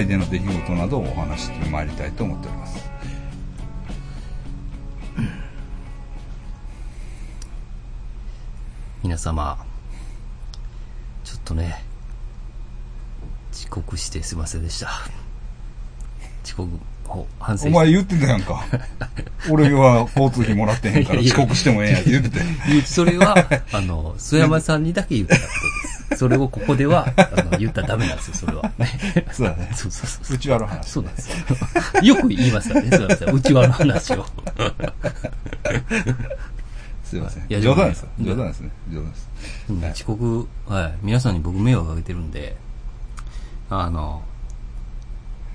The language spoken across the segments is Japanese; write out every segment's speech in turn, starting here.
会での出来事などをお話してまいりたいと思っております。皆様、ちょっとね、遅刻してすいませんでした。遅刻を反省。お前言ってたやんか。俺は交通費もらってへんから遅刻してもええんやって言ってそれは、あの、須山さんにだけ言ったことです。それをここでは、あの、言ったらダメなんですよ、それは。ね。そうだね。そうそうそう。うちわの話。そうなんですよ。よく言いますからね、須山さん。内輪の話を。すいません。いや冗談です冗談ですね。冗談です。うん遅刻、はい。皆さんに僕迷惑かけてるんで、あの、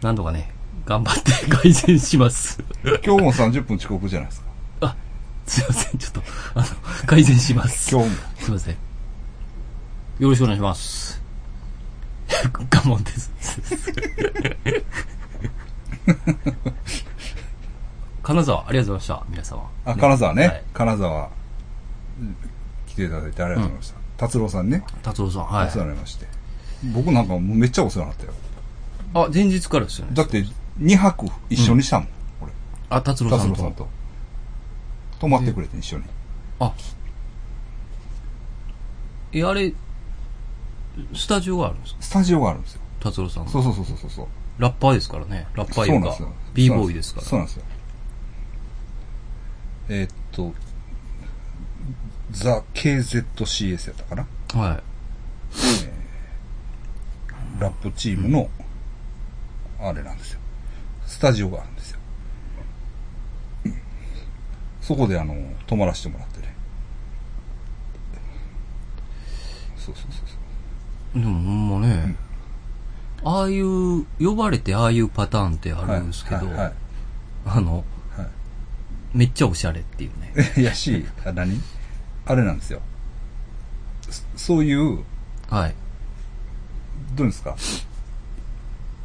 なんとかね、頑張って改善します。今日も30分遅刻じゃないですか。あ、すいません、ちょっと、あの、改善します。今日も。すいません。よろしくお願いします。ガモンです。金沢、ありがとうございました、皆様。あ、金沢ね。はい金沢、うん来ていただいてありがとうございました。達郎さんね。達郎さん、はいお世。話になりまして。僕なんかめっちゃお世話になったよ。あ、前日からですよね。だって、2泊一緒にしたもん。俺。あ、達郎さんと。達郎さんと。泊まってくれて一緒に。あ。え、あれ、スタジオがあるんですか？スタジオがあるんですよ。達郎さんのそうそうそうそうそう。ラッパーですからね。ラッパーいうかそうなんですよ。、b ボーイですから。そうなんですよ。えーっと、ザ・ KZCS やったかな？はい。ラップチームの、あれなんですよ。スタジオがあるんですよ。そこであの、泊まらせてもらってね。そうそうそうそう。でもほんまね、ああいう、呼ばれてああいうパターンってあるんですけど、はいはいあの、はめっちゃおしゃれっていうね。い。いやし、あ何？あれなんですよ。そそういう、はい。どうですか？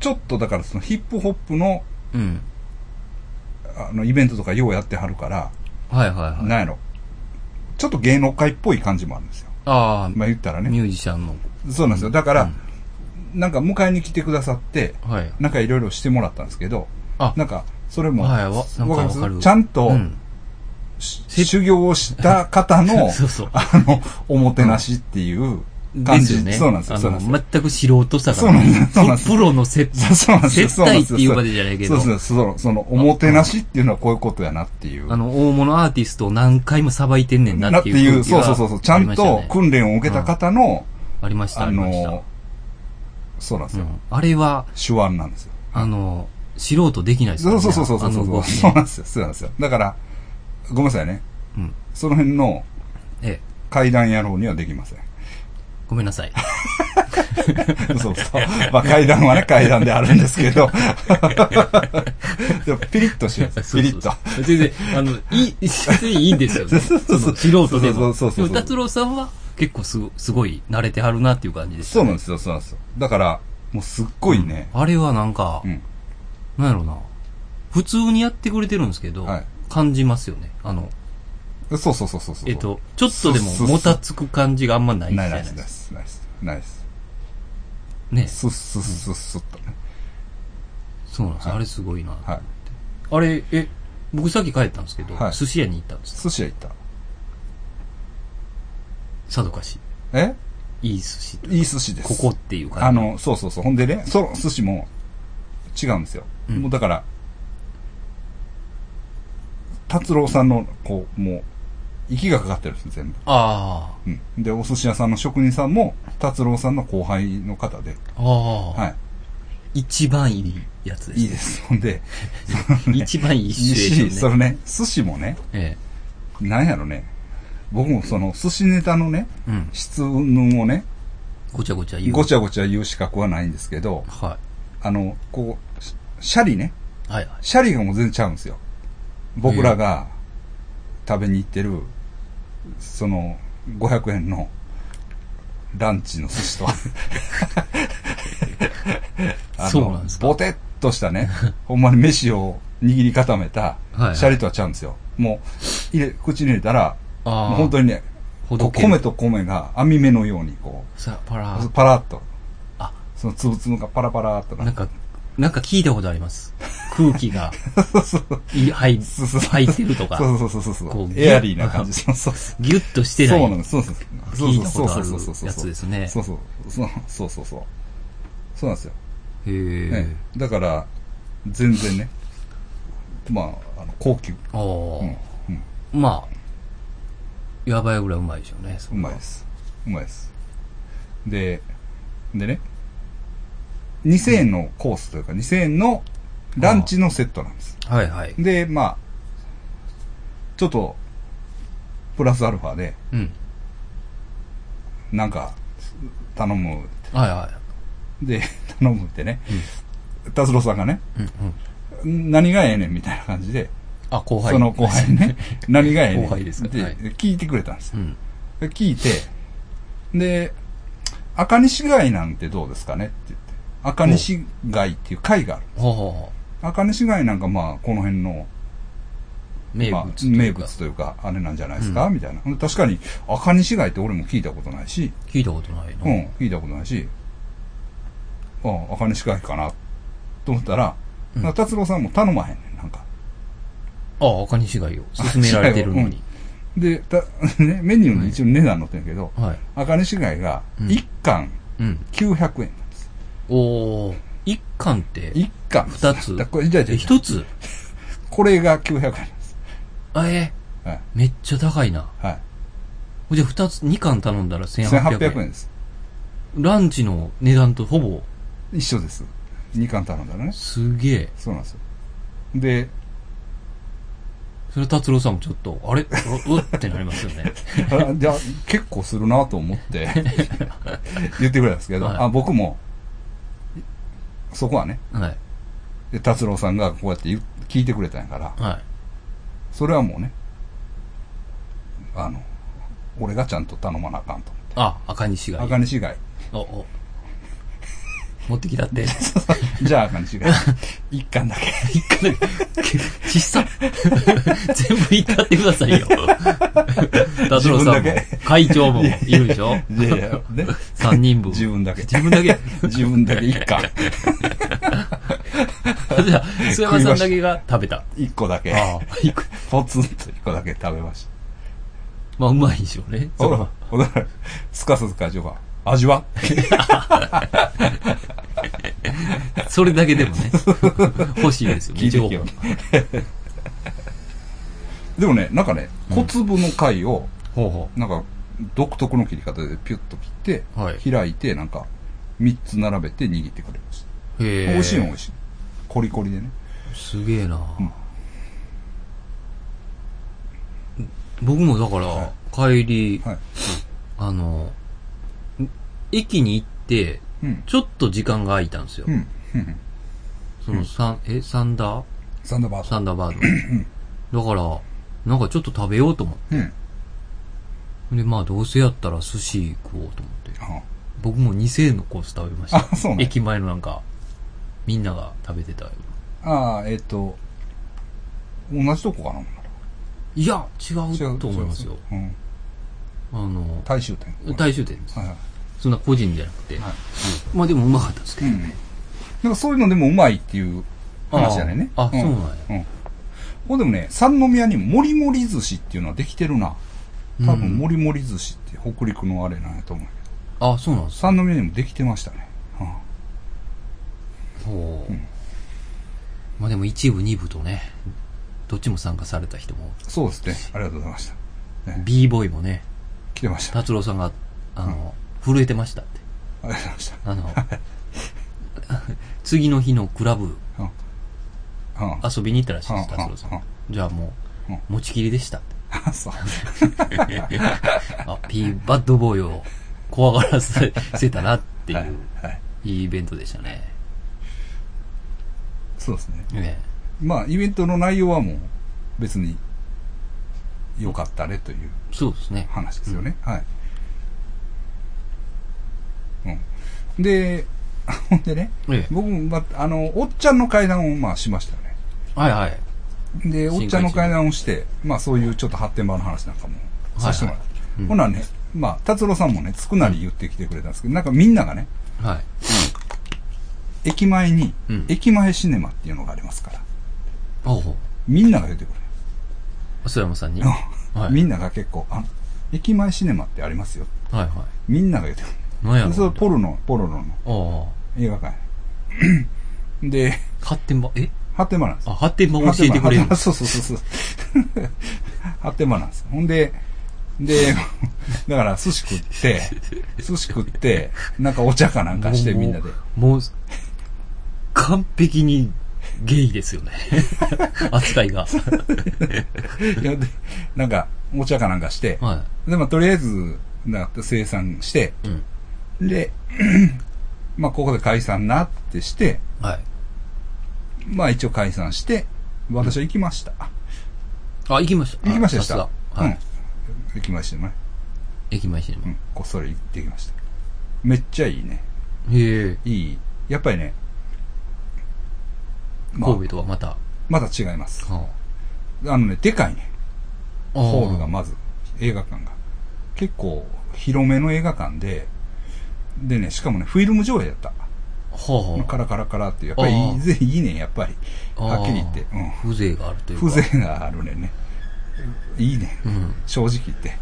ちょっとだからそのヒップホップのうん。あのイベントとかようやってはるから、はいはいはい。なんやろ。ちょっと芸能界っぽい感じもあるんですよ。ああ、まあ言ったらね。ミュージシャンの。そうなんですよ。だから、うん。なんか迎えに来てくださって、はい。なんかいろいろしてもらったんですけど、あ。なんか、それも、はいわかかる。ちゃんと、うん。し修行をした方の そうそう。あの、おもてなしっていう感じ。そうなんですよ。あそうなんですよ。の、全く素人さが、そうなんですよ。ですよ。プロの接そうそうなんですよ。接待 っていうまでじゃないけど、そうそうそうその、おもてなしっていうのはこういうことやなっていう。あの、大物アーティストを何回もさばいてんねんななっていう、っていうそうそうそう、ちゃんと訓練を受けた方の、ありました、あありました。の、そうなんですよ。うんあれは、手腕なんですよ。あの、素人できないですからね。そうそうそうそうそうそう。あの動きねそうなんですよ。そうなんですよ。だから、ごめんなさいね。うん。その辺のええ、階段野郎にはできません。ごめんなさい。そうそう。まあ階段はね、階段であるんですけど。でもピリッとしてるんですよ。ピリッと。全然、あの、いい、全然いいんですよね。そうそうそうその素人でも。そうそうそうそうでも、達郎さんは結構すごすごい慣れてはるなっていう感じです。そうなんですよ、そうなんですよ。だから、もうすっごいね。あれはなんか、うん。なんやろな。普通にやってくれてるんですけど、はい感じますよね。あの、そうそうそうそうそう。えっと、ちょっとでももたつく感じがあんまないなです、ないいですか。ナイス、ナイス、ナイス。ね。スッスッスッスッとね。そうなんです、はいあれすごいな。はい。あれ、え、僕さっき帰ったんですけど、はい寿司屋に行ったんです。寿司屋行った。さぞかし。え？いい寿司と。いい寿司です。ここっていう感じ。あの、そうそうそう。ほんでね、その寿司も違うんですよ。うんもうだから、達郎さんの、こう、もう、息がかかってるんです全部。あうん。で、お寿司屋さんの職人さんも、達郎さんの後輩の方で、あ、ああ、はい。一番いいやつです。いいです。ほんで、一番いいいいシチュエーションし、ね。それね、寿司もね、えなんやろね、僕もその寿司ネタのね、え。うん。質問をね、ごちゃごちゃ言う。ごちゃごちゃ言う資格はないんですけど、はあの、こう、シシャリね、い。はいはい。シャリがもう全然ちゃうんですよ。僕らが食べに行ってる、その、500円のランチの寿司とは。あ の そうなんですか？ボテッとしたね、ほんまに飯を握り固めたはいはいシャリとはちゃうんですよ。もう、入れ、口に入れたら、本当にね、米と米が網目のようにこさ、パラう、パラッと、あ、そのつぶつぶがパラパラっとななんか、なんか聞いたことあります。空気が、い入ってるとか、そうそうそうそうこうエアリーな感じ。そうそうそう。ギュッとしてない。そうなんです。そうそうそう。聞いたことあるやつですねそうそう。そうそうそうそう。そうなんですよ。へえね。だから、全然ね、まあ、あの、高級。ああ、うん。うん。まあ、やばいぐらいうまいでしょうね。うまいです。うまいです。で、でね、2000円のコースというか、2000円のランチのセットなんです。はいはい。で、まあ、ちょっと、プラスアルファで、うん。なんか、頼む。はいはで、頼むってね、達郎さんがね、い。うんうん。何がええねんみたいな感じで、あ、後輩。その後輩にね、何がええねん後輩ですかではい聞いてくれたんですよ。うん。で聞いて、で、赤西貝なんてどうですかねって言って。赤西貝っていう貝がある。ほうほうほ赤西貝なんかまあ、この辺の、う。名まあ物名物というか、あれなんじゃないですか、みたいな。確かに、赤西貝って俺も聞いたことないし、聞いたことないの。うん、聞いたことないし、あ赤西貝かな、と思ったら、達郎さんも頼まへんねん、なんか。あ、赤西貝を勧められてるのに。で、た ね、メニューに一応値段載ってんけど、はい。赤西貝がうん1貫うん。900円なんです。おー、一貫って、1貫。二つ？だこれじゃあじゃあえ一つ？これが900円なんです。あ、え？はい。めっちゃ高いな。はい。じゃあ二つ、二貫頼んだら1800円。1800円です。ランチの値段とほぼ、一緒です。2貫頼んだらね。すげえ。そうなんですよ。で、それ達郎さんもちょっと、あれ？ううってなりますよね。あ じゃあ結構するなと思って 言ってくれたんですけど、はいあ僕も、そこはね、はい。で達郎さんがこうやって聞いてくれたんやから、はい。それはもうね、あの、俺がちゃんと頼まなあかんと。あ、赤西貝。赤西貝。お、お。持ってきたって。じゃあ赤西貝。一貫だけ。一回だけ、ちっさ。全部いったってくださいよ。達郎さんも会長もいるでしょ？いやいや、ね。三人分。自分だけ。自分だけ。自分だけ一貫。じゃあ、須山さんだけが食べた。一個だけ。ポツンと一個だけ食べました。まあ、うまいでしょうね。そほらら、ほら、すかさず会長が、味は？それだけでもね、欲しいですよね、情報。でもね、なんかね、小粒の貝を、ほうほなんか、独特の切り方でピュッと切って、はい開いて、なんか、三つ並べて握ってくれましう。へた。え。美味しいの美味しい。コリコリでね。すげえな、ん僕もだから、は帰り、はい。あの、ん駅に行って、うん。ちょっと時間が空いたんですよ。そのサン、え、サンダー？サンダーバード。サンダーバード。だから、なんかちょっと食べようと思っうん。て。で、まあどうせやったら寿司食おうと思って。あ僕も2000円のコース食べました。あ、そうね。駅前のなんか、みんなが食べてたよ。ああ、えっ、と、同じとこかな？いや、違うと思いますよ。うん。あの、大衆店。大衆店です。はいはい。そんな個人じゃなくて。はいまあでもうまかったですけど。うん。なんかそういうのでもうまいっていう話じゃないね。ああそうなんやうん。でもね、三宮にもりもり寿司っていうのはできてるな。多分、もりもり寿司って北陸のあれなんやと思うけど。あ、そうなんですか。三宮にもできてましたね。はほう。うんまあでも一部二部とね、どっちも参加された人も、あそうですね。ありがとうございました。ね、b ボーイもね、来てました。あ達郎さんが、あの、震えてましたって。りがとうございました。あの、次の日のクラブ。遊びに行ったらしいです、うん達郎さうんん。じゃあもう持ちきりでしたって。あ、そう。あ、P バッドボーイを怖がらせせたなっていはい。う、はい。いいイベントでしたね。そうですね。ねまあ、イベントの内容はもう別に良かったねというそうですね。話ですよね。はい。うん。で、ほんでね、ええ。僕も、ま、あの、おっちゃんの階段を、まあ、しましたよね。はいはい。で、おっちゃんの階段をして、まあ、そういうちょっと発展場の話なんかもさせてもらって。うんほなね、まあ、達郎さんもね、つくなり言ってきてくれたんですけど、なんかみんながね、はい。駅前に、うん駅前シネマっていうのがありますから、おうほう。みんなが言ってくれ須山さんに？る。はいみんなが結構、あ駅前シネマってありますよ。はいはい。みんなが言ってくれる。何やろそれポルノ、ポルノのおう映画館や で、発展場、え？発展場なんですあ、発展場教えてくれるそうそうそうそう。発展場なんです。ほんで、で、だから寿司食って、寿司食って、なんかお茶かなんかしてみんなで。もう、完璧にゲイですよね。扱いが。いやでなんか、お茶かなんかして、はで、まあ、とりあえず、なって生産して、い。うん。で、まあ、ここで解散なってして、はい。まあ、一応解散して、私は行きました。あ、行きました。行きましたはい。うん。行きましたね。駅前シネうん。こっそり行ってきました。めっちゃいいね。マ。へえ。いい。やっぱりね、まあ神戸とはまた。まだ違います。はあのね、でかいね。あホールがまず、映画館が。結構、広めの映画館で、でね、しかもね、フィルム上映やった。はあ。カラカラカラってやっぱりいああいぜいいねん、やっぱり。はっきり言って。うん。うん。風情があるというか。風情があるねんね。いいねん。うん。正直言って。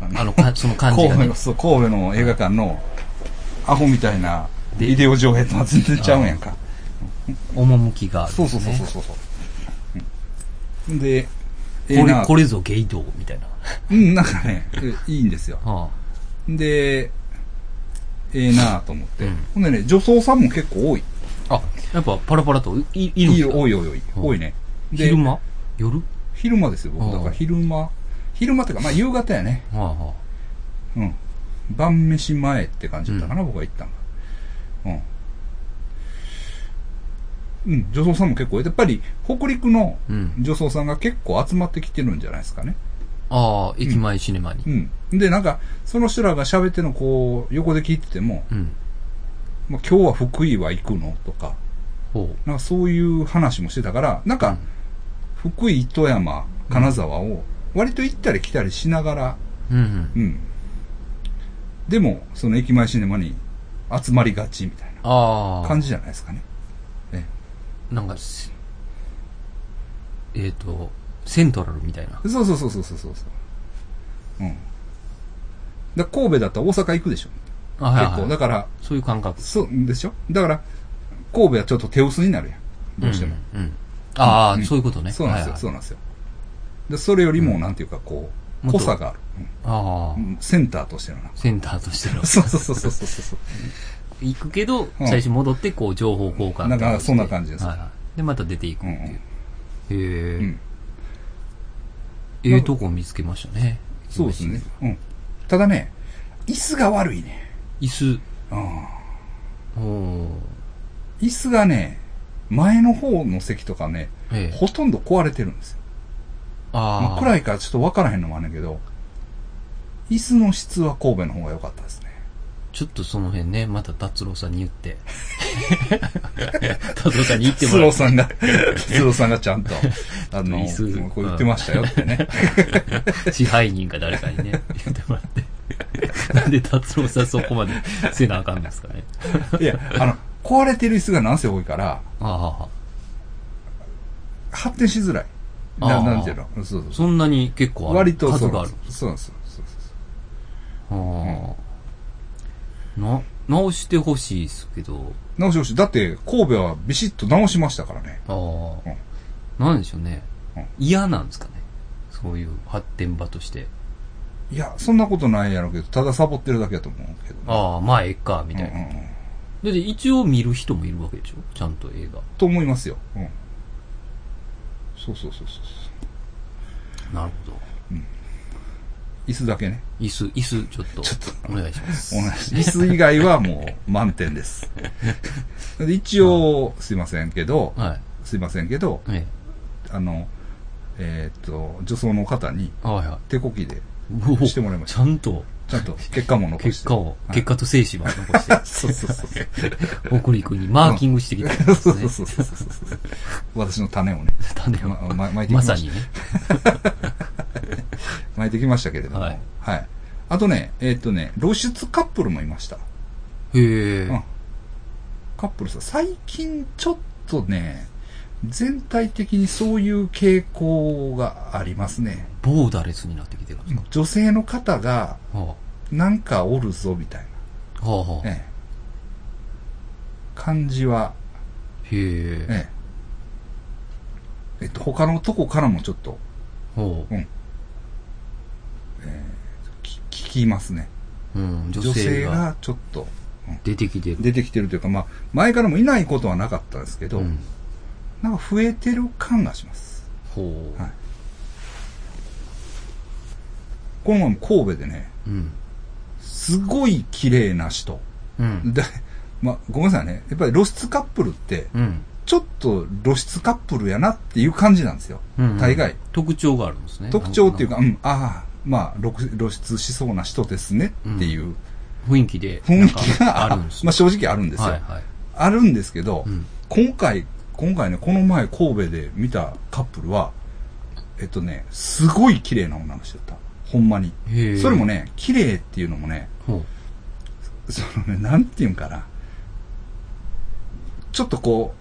ああの、かその感じがね神戸神戸の映画館の、アホみたいな、でビデオ上映とは全然ちゃうんやんか。趣がある、ね。そうそうそうそうそう。うんで、ええこれ、なこれぞゲイ道みたいな。うん、なんかね、えいいんですよ。はで、ええなと思って。うんほんでね、女装さんも結構多い。あ。あ、やっぱパラパラといいいるんですか？多い多い多い。うん多いね。で昼間？夜？昼間ですよ、僕。だからうん昼間。昼間っていうか、まあ夕方やね。はあはうん。晩飯前って感じだったかな、僕が行ったのが。うん。うん、女装さんも結構、やっぱり北陸の。女装さんが結構集まってきてるんじゃないですかね。ああ、駅前シネマに。うん。で、なんか、その人らが喋ってるのこう、横で聞いてても、うん。まあ、今日は福井は行くのとか、ほなんかそういう話もしてたから、なんう。か、福井、富山、金沢を割と行ったり来たりしながら、うん。うん。うん。でも、その駅前シネマに集まりがちみたいああ。な感じじゃないですかね。ねなんかし、えっ、と、セントラルみたいな。そうそうそうそうそうそう。うん。だ神戸だったら大阪行くでしょ。あはいはい結構。だから、そういう感覚。そうでしょだから、神戸はちょっと手薄になるやん。どうしても。うん。うんああ、うんそういうことね。そうなんですよ、はいはいそうなんですよ。で、それよりも、なんていうか、こう、濃さがある。ああう、んセンターとしてのな。センターとしての。そうそうそうそうそうそう。行くけど、うん最初戻って、こう、情報交換なんかとしてそんな感じですはいはい。で、また出ていくっていう。へえ、うん。ええとこ見つけましたね。そうですね。うん。ただね、椅子が悪いね。椅子。うん。椅子がね、前の方の席とかね、ええ。ほとんど壊れてるんですよ。まあ、ああ。暗いからちょっと分からへんのもあるんだけど、椅子の質は神戸の方が良かったですね。ちょっとその辺ね、また達郎さんに言って。達郎さんに言ってもスらう。ローさんが、スローさんがちゃんと、あの、こう言ってましたよってね。支配人か誰かにね、言ってもらって。なんで達郎さんそこまでせなあかんんですかね。いや、あの、壊れてる椅子がなんせ多いから、ああ。発展しづらい。ななんていうの？そうそうそんなに結構ある。割とそう数がある。そうなんですよ。そうそうああ。な、直してほしいですけど、直し直し。だって、神戸はビシッと直しましたからね。ああ、うんなんでしょうねうん。嫌なんですかね。そういう発展場として。いや、そんなことないやろうけど、ただサボってるだけだと思うけど、ね。ああ、まあええか、みたいな。うんうんうんで、で一応見る人もいるわけでしょ？ちゃんと映画。と思いますよ。うん。そうそうそうそう。なるほど。椅子だけね。椅子、椅子、ちょっと、ちょっとお願いします。同じ。椅子以外はもう満点です。で 一応、すいませんけど、はい。すいませんけど、えあの、えーっと、女装の方に手こきでしてもらいましたちゃんと、ちゃんと結果も残して。結果を、はい結果と精子は残して。そうそうそう。北陸にマーキングしてきてるんですね。そうそうそうそう。私の種をね、種をま、ま、巻いてきました。まさにね。巻いてきましたけれども。はいはい。あとね、えーっとね、露出カップルもいました。へえ。うんカップルさ、最近ちょっとね、全体的にそういう傾向がありますね。ボーダレスになってきてるんですか、女性の方が、はなんかおるぞ、みたいあ、はあはあな、ええ、感じは、へえ。ええ。えっと、他のとこからもちょっと、ほうん。聞きますね。う。うん、女女性性ががちょっと、出てきてる。出てきてるというか、まあ、前からもいないことはなかったですけど、うん。なんか増えてる感がします。ほう。はいこの前も神戸でね、うん。すごい綺麗な人。うん。で、まあ、ごめんなさいね。やっぱり露出カップルって、うん。ちょっと露出カップルやなっていう感じなんですよ。うん大概。特徴があるんですね。特徴っていうか、うん、ああ、まあ露、露出しそうな人ですねっていう雰囲気で。雰囲気が、あるんですねまあ正直あるんですよ。はいはい。あるんですけど、うん。今回、今回ね、この前神戸で見たカップルは、えっとね、すごい綺麗な女の人だった。ほんまに。それも。ね、綺麗っていうのもね、ほそのね、なんていうんかな。ちょっとこ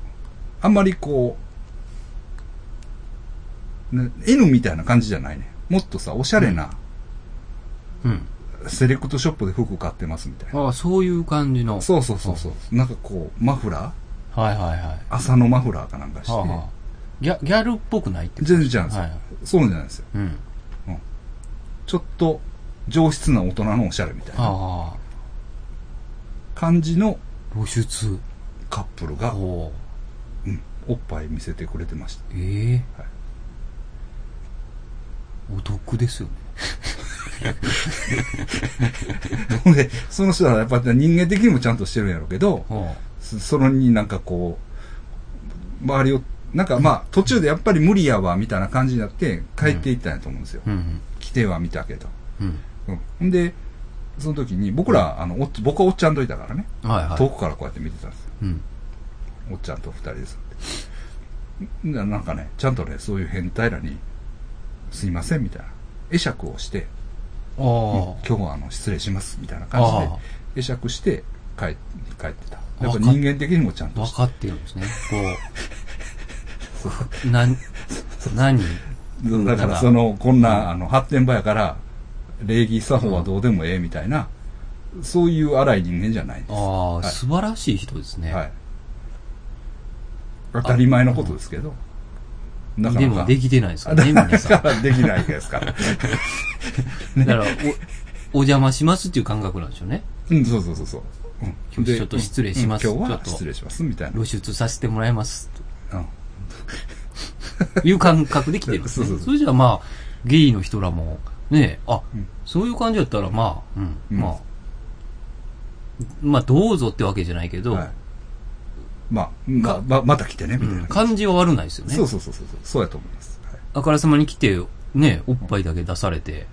う、あんまりこう、ね、N みたいな感じじゃないね。もっとさ、おしゃれな、う。うん。セレクトショップで服買ってますみたいな。ああ、そういう感じの。そうそうそうそう。なんかこう、マフラー？はいはいはい。朝のマフラーかなんかして。はあはあギャギャルっぽくないって全然違うんですよ。はい。そうじゃないですよ。うん。ちょっと上質な大人のおしゃれみたいな。感じの露出。カップルが、ほうん、おっぱい見せてくれてました。う。ええはいお得ですよね。ほ んで、その人はやっぱり人間的にもちゃんとしてるんやろうけど、はそそれになんかこう、周りを、なんかまあ途中でやっぱり無理やわみたいな感じになって帰っていったんやと思うんですよ。あ。うん来ては見たけど。うん。うん。で、その時に僕ら、あの、おっ僕はおっちゃんといたからね、うん。はいはい。遠くからこうやって見てたんですよ。うん。おっちゃんと二人でさって。ななんかね、ちゃんとね、そういう変態らに、すいませんみたいな。会釈をして。今日はあの失礼しますみたいな感じで会釈して帰帰ってた。やっぱ人間的にもちゃんと分かってるんですね。こう。何、何だからその、こんな、あの、発展場やから、礼儀作法はどうでもええみたいな、そういう荒い人間じゃないです。ああ、はい素晴らしい人ですね。はい。当たり前のことですけど。なかなかでもできてないですあからね、だ皆さん。からできないですから。だから、お、お邪魔しますっていう感覚なんでしょうね。うん、そうそうそうそう。うん今日ちょっと失礼しますうん今日はちょっと失礼します、みたいな。露出させてもらいます。うんと いう感覚で来てるんですね。そうそうそうそれじゃあまあ、ゲイの人らも、ねあ、うんそういう感じだったらまあ、うん、うんまあ、まあどうぞってわけじゃないけど、はいまあ、まあ、ままた来てね、みたいな。感じは悪ないですよね。そうそうそうそう。そうやと思います。はいあからさまに来て、ね、おっぱいだけ出されて、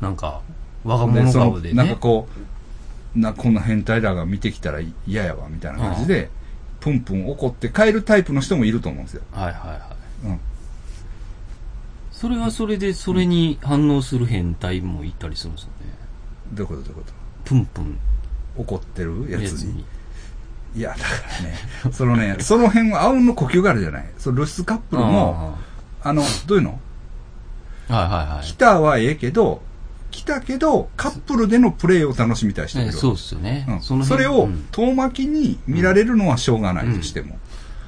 なんか、我が物顔でね。なんかこう、な、こんな変態らが見てきたら嫌やわ、みたいな感じで、プンプン怒って帰るタイプの人もいると思うんですよ。はいはいはい。うん。それはそれで、それに反応する変態もいたりするんですよね。どういうことどういうこプンプンと怒ってるややつに。。いや、だからね、そのね、その辺はあうんの呼吸があるじゃない。その露出カップルも、あの、どういうの？はいはいはい。来たはええけど、来たけど、カップルでのプレイを楽しみたい人もいる。えそうですよね。うんのそれを遠巻きに見られるのはしょうがないとしても。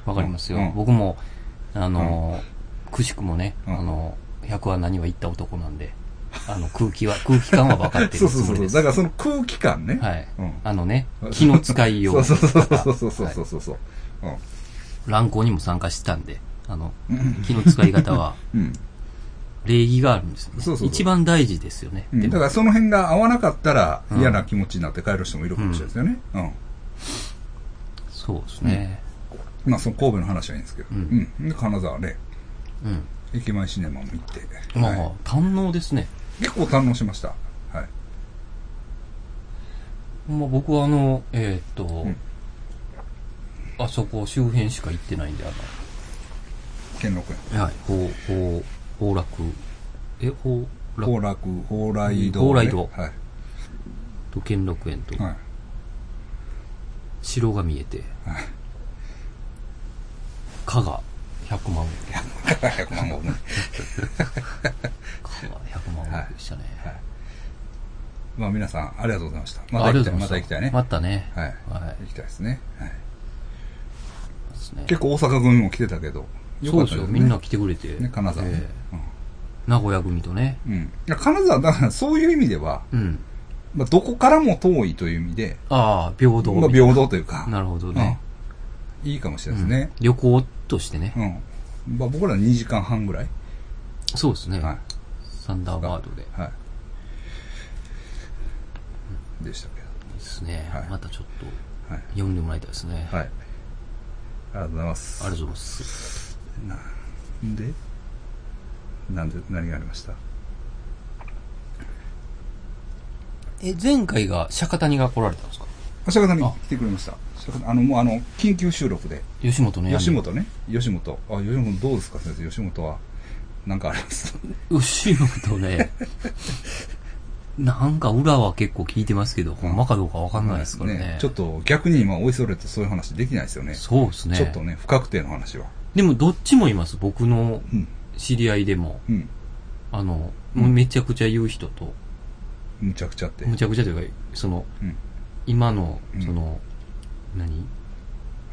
わかりますよ。うん僕も、あの、くしくもね、うんあの、100は何は言った男なんで、あの、空気は、空気感は分かってそうそうそう。るつもりです。だからその空気感ね。はい。うんあのね、気の使いよう。そうそうそうそうそうそうそうそう。乱行にも参加してたんで、あの、うん気の使い方は、うん。礼儀があるんですよね。そうそうそう一番大事ですよね。うんだからその辺が合わなかったらうん嫌な気持ちになって帰る人もいるかもしれないですよね。うん。そうですね。まあその神戸の話はいいんですけど。ううんん。で、金沢ね、うん。駅前シネマも行って。まあ、はい堪能ですね。結構堪能しました。はい。ま僕はあの、えーっと、んあそこ周辺しか行ってないんで、あ兼六園。の、はい、ほう、ほう、崩落、え、崩落宝楽、蓬莱堂、蓬莱堂はい。と兼六園と、はい。城が見えて、はい。加賀100万石。100万石ね。加賀100万石でしたね。はい。まあ皆さん、ありがとうございました。まあた行きたまた行きたいね。またね。はい。はい。行きたいですね。はい。ですね結構大阪組も来てたけど。よそうですよ。かったね。みんな来てくれて。ね、金沢ねええ名古屋組とね。うん。金沢、だからそういう意味では、うん。まあ、どこからも遠いという意味で、ああ、平等。まあ、平等というか、なるほどね。うん。いいかもしれないですね。旅行としてね。うん。まあ、僕ら2時間半ぐらい。そうですね。はい。サンダーバードで。いはい。でしたけいですね。はいまたちょっとど。はい。読んでもらいたいですね。はい。ありがとうございます。ありがとうございます。なんでなんで、何がありました？え、前回が釈迦谷が来られたんですか？あ、釈迦谷あ来てくれました。あの、もうあの、緊急収録で。吉本の闇吉本ね。吉本。あ、吉本どうですか先生？吉本は。なんかあります？吉本ね。なんか裏は結構聞いてますけど、ほんまかどうかわかんないですからね。ちょっと逆に今、おいそれとそういう話できないですよね。そうですね。ちょっとね、不確定の話は。でもどっちもいます。僕のうん。知り合いでも。うん。あの、もうめちゃくちゃ言う人と、むちゃくちゃって。むちゃくちゃというか、その、うん。今のう、んその、何？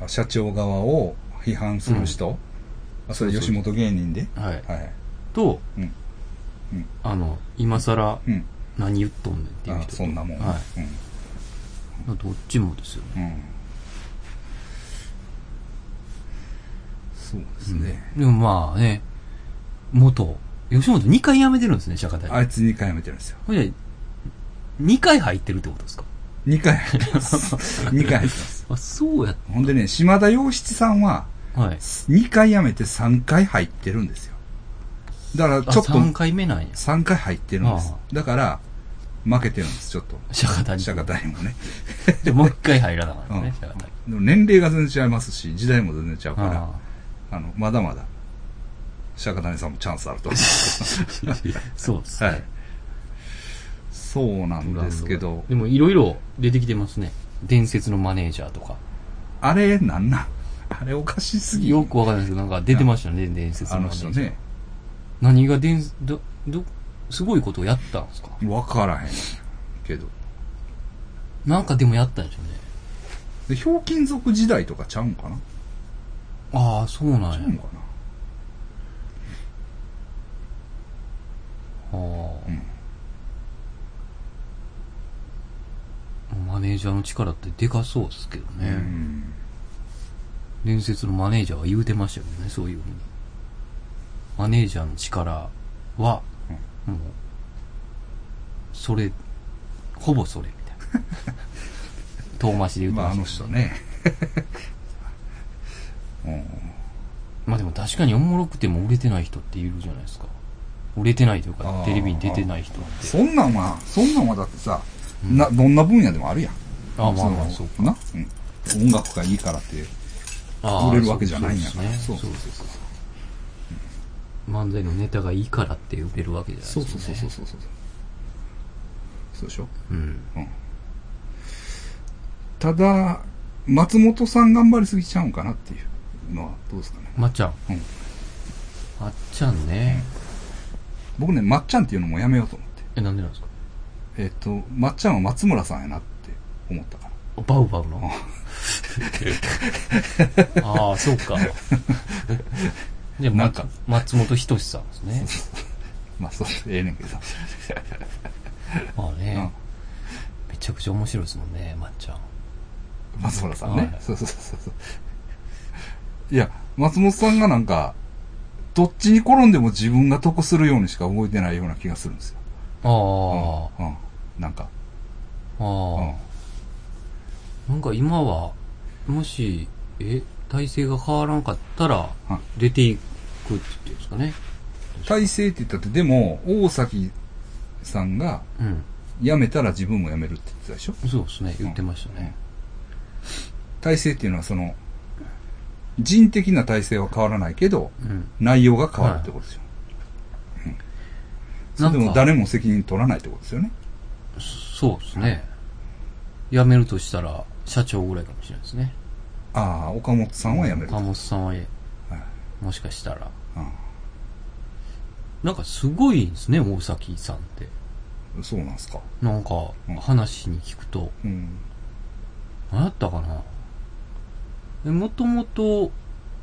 あ社長側を批判する人、あそれ吉本芸人で？はい。はい。と、うん。うん。あの、今更うん。何言っとんねんっていうあ人と。そんなもん。はうん。い。どっちもですよね。うん。そうですね。でもまあね、元、吉本2回辞めてるんですね、釈迦谷。あいつ2回辞めてるんですよ。ほんじゃ、2回入ってるってことですか？2回入ってます。2回入ってます。あ、そうや、ほんでね、島田洋七さんは、はい。2回辞めて3回入ってるんですよ。だから、あ、ちょっと、3回目なんや。3回入ってるんですあ。だから、負けてるんです、ちょっと。釈迦谷。釈迦谷もね。で、もう1回入らなかったね、うん釈迦谷。でも年齢が全然違いますし、時代も全然違うから、ああの、まだまだ、釈迦谷さんもチャンスあると思あ そうですう。ね。はい。そうなんですけど、でもいろいろ出てきてますね。伝説のマネージャーとか。あれ、なんなん？あれおかしすぎよくわかんないですけど、なんか出てましたね、伝説あのマネージャ人ね。何が伝、ど、ど、すごいことをやったんですか？わからへんけど。なんかでもやったんでしょうね。で、ひょうきん族時代とかちゃうんかな？ああ、そうなんや。ちゃうんかああ、うんマネージャーの力ってでかそうですけどなね。うん。伝説のマネージャーは言うてましたけどね、そういうふうに。マネージャーの力は、もう、それ、ほぼそれ、みたいな。遠回しで言うてまあ、あの人ね。うん。まあでも確かにおもろくても売れてない人っているじゃないですか。売れてないというかテレビに出てない人って。そんなんは、そんなんはだってさ、うんな、どんな分野でもあるやん。あまあまあのそうかな、うん。音楽がいいからって、売れるわけじゃないんやから。そうそうですね。漫才のネタがいいからって売れるわけじゃないですよね。そうそうそうそうそうそう。そうでしょ？うん。ただ、松本さん頑張りすぎちゃうんかなっていうのはどうですかね？まっちゃん。うんまっちゃんね。僕ね、まっちゃんっていうのもやめようと思って。え、なんでなんですか？えっ、と、まっちゃんは松村さんやなって思ったから。バウバウの？ああ、そうか。じゃあ、なんかま松本人志さんですね。まあ、そう、ええねんけど。まあね、うんめちゃくちゃ面白いですもんね、まっちゃん。松村さんね。はいそうそうそうそう。いや、松本さんがなんか、どっちに転んでも自分が得するようにしか動いてないような気がするんですよ。ああ、うん。うん。なんか、あうんあ。。なんか今は、もし、え、体制が変わらんかったらは、出ていくっていうんですかね。体制って言ったって、でも、大崎さんが、うん。辞めたら自分も辞めるって言ってたでしょ？そうですね、言ってましたね。体制っていうのはその、人的な体制は変わらないけど、うん。内容が変わるってことですよ。うん。それでも誰も責任取らないってことですよね。そうですね。辞めるとしたら、社長ぐらいかもしれないですね。ああ、岡本さんは辞めると。岡本さんは、えはいもしかしたら。あなんかすごいんですね、大崎さんって。あそうなんすか。なんかうん、話に聞くと、うん。何やったかな。えもともと、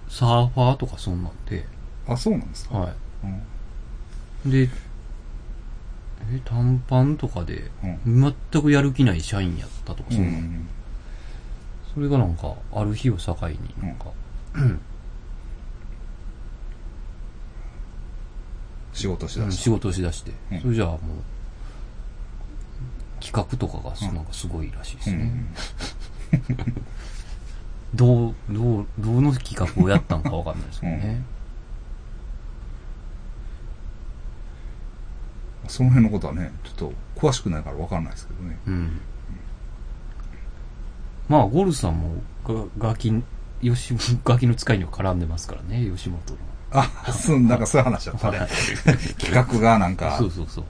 サーファーとかそんなんで、あ、そうなんですか。はうん。い。で、え、短パンとかで、うん。全くやる気ない社員やったとか、うそんなん。ん。それがなんか、ある日を境になんか、仕事しうんだし仕事をしだして、うんそれじゃあもう、企画とかがなんかすごいらしいですね。うん。どう、どう、どの企画をやったのかわかんないですけどね。その辺のことはね、ちょっと詳しくないから分かんないですけどね。うん。まあ、ゴルさんも、がガキ、吉 ガキの使いには絡んでますからね、吉本の。あ、そう、なんかそういう話だったね。企画がなんかそう、そうそう。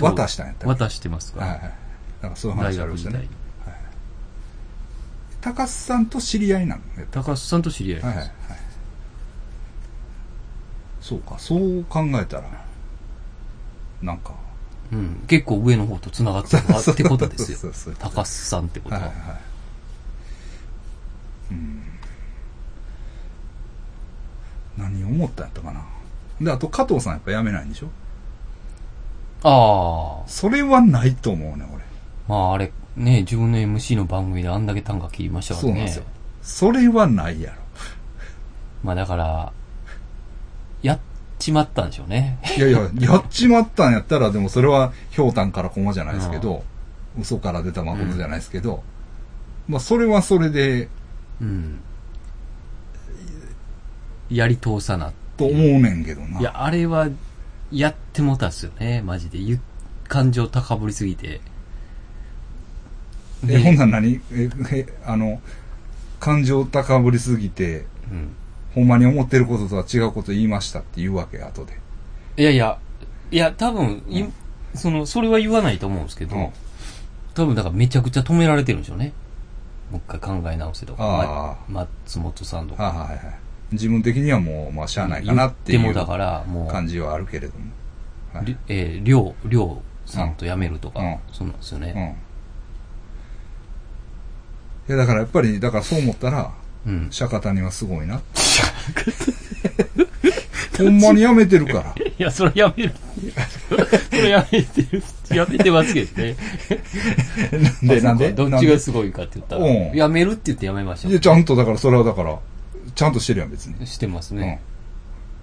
渡したんやったっ渡してますから。けはいはい。なんかそういう大話ありましたね。。高須さんと知り合いなのね。高須さんと知り合いです。はいはいはい。そうか、そう考えたら、なんか、うん。結構上の方と繋がってるわってことですよ そうそう。高須さんってことは。はいはいはい。うん。何を思ったんやったかな。で、あと加藤さんやっぱ辞めないんでしょ？ああ。それはないと思うね、俺。まああれ、ね、自分の MC の番組であんだけ単価切りましたからねそうなんですよ。。それはないやろ。まあだから、ちまったんでしょうね。いやいや、やっちまったんやったら、でもそれは、ひょうたんから駒じゃないですけど、嘘から出た誠じゃないですけど、まあ、それはそれで、うん。やり通さな。と思うねんけどな。いや、あれは、やってもたっすよね、マジで。ゆ感情高ぶりすぎて。え、ほんなん何？え、え、あの、感情高ぶりすぎて、うん。ほんまに思ってることとは違うこと言いましたって言うわけ、後で。いやいや、いや、多分、いその、それは言わないと思うんですけど、うん多分、だからめちゃくちゃ止められてるんでしょうね。もう一回考え直せとか。あま松本さんとか。はいはいはい。自分的にはもう、まあ、しゃあないかなっていう言ってもだから、もう、感じはあるけれども。はいりえー、りょう、りょうさんと辞めるとか、うんそうなんですようん。ね。いや、だからやっぱり、だからそう思ったら、うん。釈迦谷はすごいな。ほんまにやめてるから。いや、それやめる。それやめてる。やめてますけどね。で、なんで？どっちがすごいかって言ったら、うんやめるって言ってやめましたいや、ちゃんと、だから、それはだから、ちゃんとしてるやん、別に。してますね。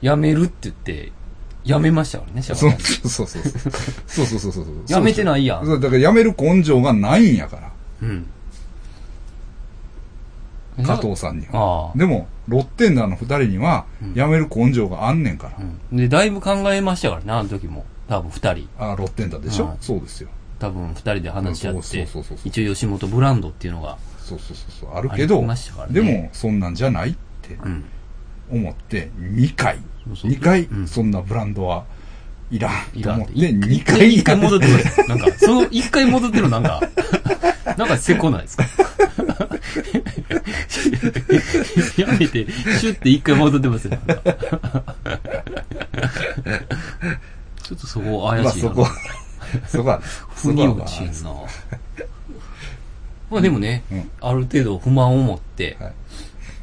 やめるって言って、やめましたからね、シャそうそうそうそう。そうそうそう。やめてないやんそうだから、やめる根性がないんやから。うん。加藤さんには。でも、ロッテンダーの二人にはうん、やめる根性があんねんから。うん。で、だいぶ考えましたからね、あの時も。多分二人。ああ、ロッテンダーでしょ、うんそうですよ。多分二人で話し合って一応吉本ブランドっていうのが、そうそうそうそう。あるけど、ねでも、そんなんじゃないってうん。思って、2回、そうそう2回う、んそんなブランドはいらんと思って、一2回一回戻ってます。なんか、その一回戻ってるのなんか、なんかせこないですか？やめて、シュッて一回戻ってますよ。ちょっとそこ怪しいな。まあそこ、そこは、腑に落ちんな。まあでもね、うんある程度不満を持って、はい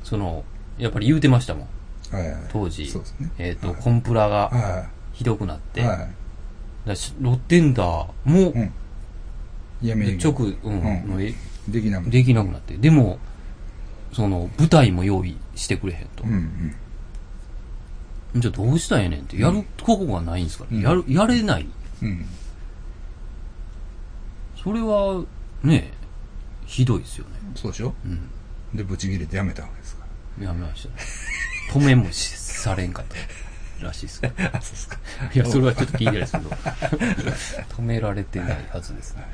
その、やっぱり言うてましたもん。はいはい当時ね。えっ、と、はいコンプラがはひどくなって、い。はい。ロッテンダーも、うん。やめ直、うんうんできなくできなくなって。でも、その、舞台も用意してくれへんとう。んうん。じゃあどうしたらええねんって。やるとこがないんですから、うんやる、やれない。うん。それは、ね、ひどいですよね。そうでしょ？うん。で、ブチ切れてやめたわけですから。やめましたね。止めもしされんかった。らしいですけど。あ、そうですか。いや、それはちょっと聞いてないですけど。止められてないはずですね。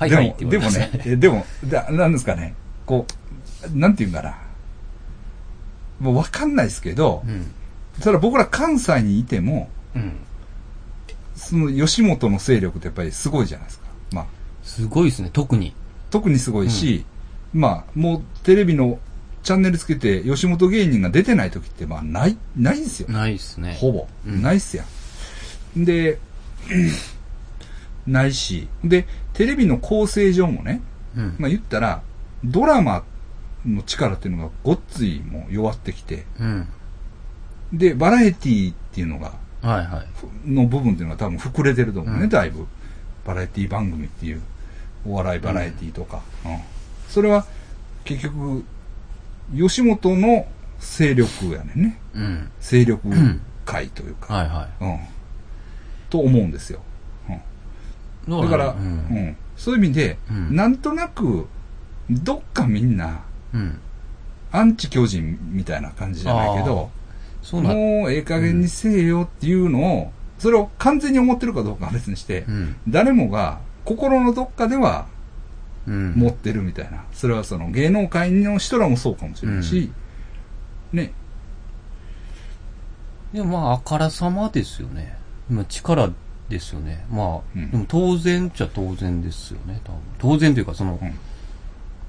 はいはいでも、ね、えでも、だなんですかね、こう、なんていうんかな。もうわかんないですけど、うん。ただ僕ら関西にいても、うん。その吉本の勢力ってやっぱりすごいじゃないですか。まあ、すごいですね、特に。特にすごいし、まあ、もうテレビのチャンネルつけて吉本芸人が出てない時って、まあ、ない、ないですよ。ないですね。ほぼ。うんないっすやん。で、ないし、で、テレビの構成上もね、うん。まあ言ったら、ドラマの力っていうのがごっついもう弱ってきて、うん。で、バラエティっていうのが、はいはい。の部分っていうのが多分膨れてると思うね、うんだいぶ。バラエティ番組っていう、お笑いバラエティとか。うんそれは、結局、吉本の勢力やねんね。うん。勢力界というか。はいはうん。と思うんですよ。だから、ううんん。そういう意味で、うんなんとなく、どっかみんな、うん。アンチ巨人みたいな感じじゃないけど、そもうええ加減にせえよっていうのを、それを完全に思ってるかどうかは別にして、うん。誰もが心のどっかではうん。持ってるみたいな。それはその芸能界の人らもそうかもしれないし、ね。でもまあ、あからさまですよね。まあ、力ですよね。まあ、うんでも当然っちゃ当然ですよね、多分。当然というか、その、うん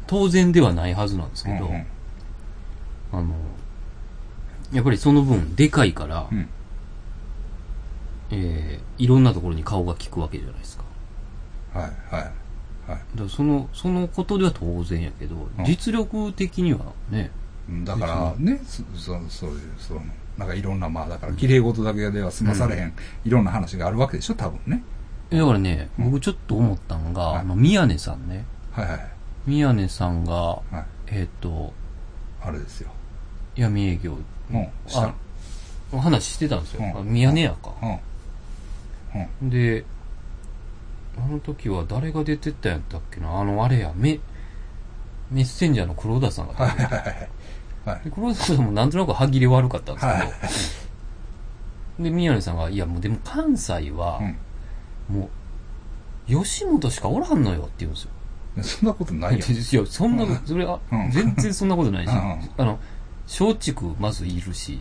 当然ではないはずなんですけど、うんうんあの、やっぱりその分、でかいから、うんえーいろんなところに顔が利くわけじゃないですか。はい、はい。はい。だその、そのことでは当然やけど、うん実力的にはね、うんだからね、そそそういう、その、なんかいろんな、まあだから綺麗事だけでは済まされへん、いろんな話があるわけでしょ、多分ね。だからね、うん僕ちょっと思ったのが、はいあの、宮根さんね。はいはい。宮根さんが、はい。えっ、と、あれですよ。闇営業、うん、した話してたんですよ。う宮根屋か。うん。うん。で、あの時は誰が出てたんやったっけなあの、あれや、メ、メッセンジャーの黒田さんがはい出てた。はいはい。はい。で黒田さんもなんとなく歯切れ悪かったんですけど、はいで、宮根さんが、いやもうでも関西はう、ん。もう、吉本しかおらんのよって言うんですよ。そんなことないよ。いや、そんなうん、それはうん、全然そんなことないし、うんあの、松竹まずいるし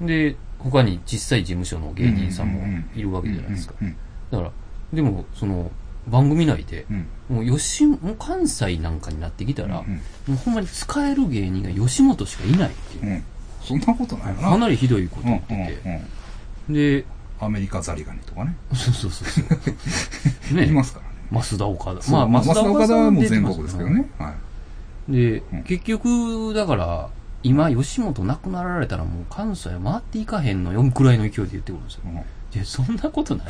う、ん。で、他に実際事務所の芸人さんもいるわけじゃないですか。うん。だから、でも、その、番組内で、うん。もう吉、もう関西なんかになってきたら、うんもうほんまに使える芸人が吉本しかいないっていうう。ん。そんなことないよな。かなりひどいことうん。うん。言ってて。うん。で、アメリカザリガニとかね。そうそうそうそう。いねますからね。増田岡田。まあ、増田岡田はもう全国ですけどね。はい。で、うん結局、だから、今、吉本亡くなられたらもう関西は回っていかへんのよ、くらいの勢いで言ってくるんですよ。うんいや、そんなことない。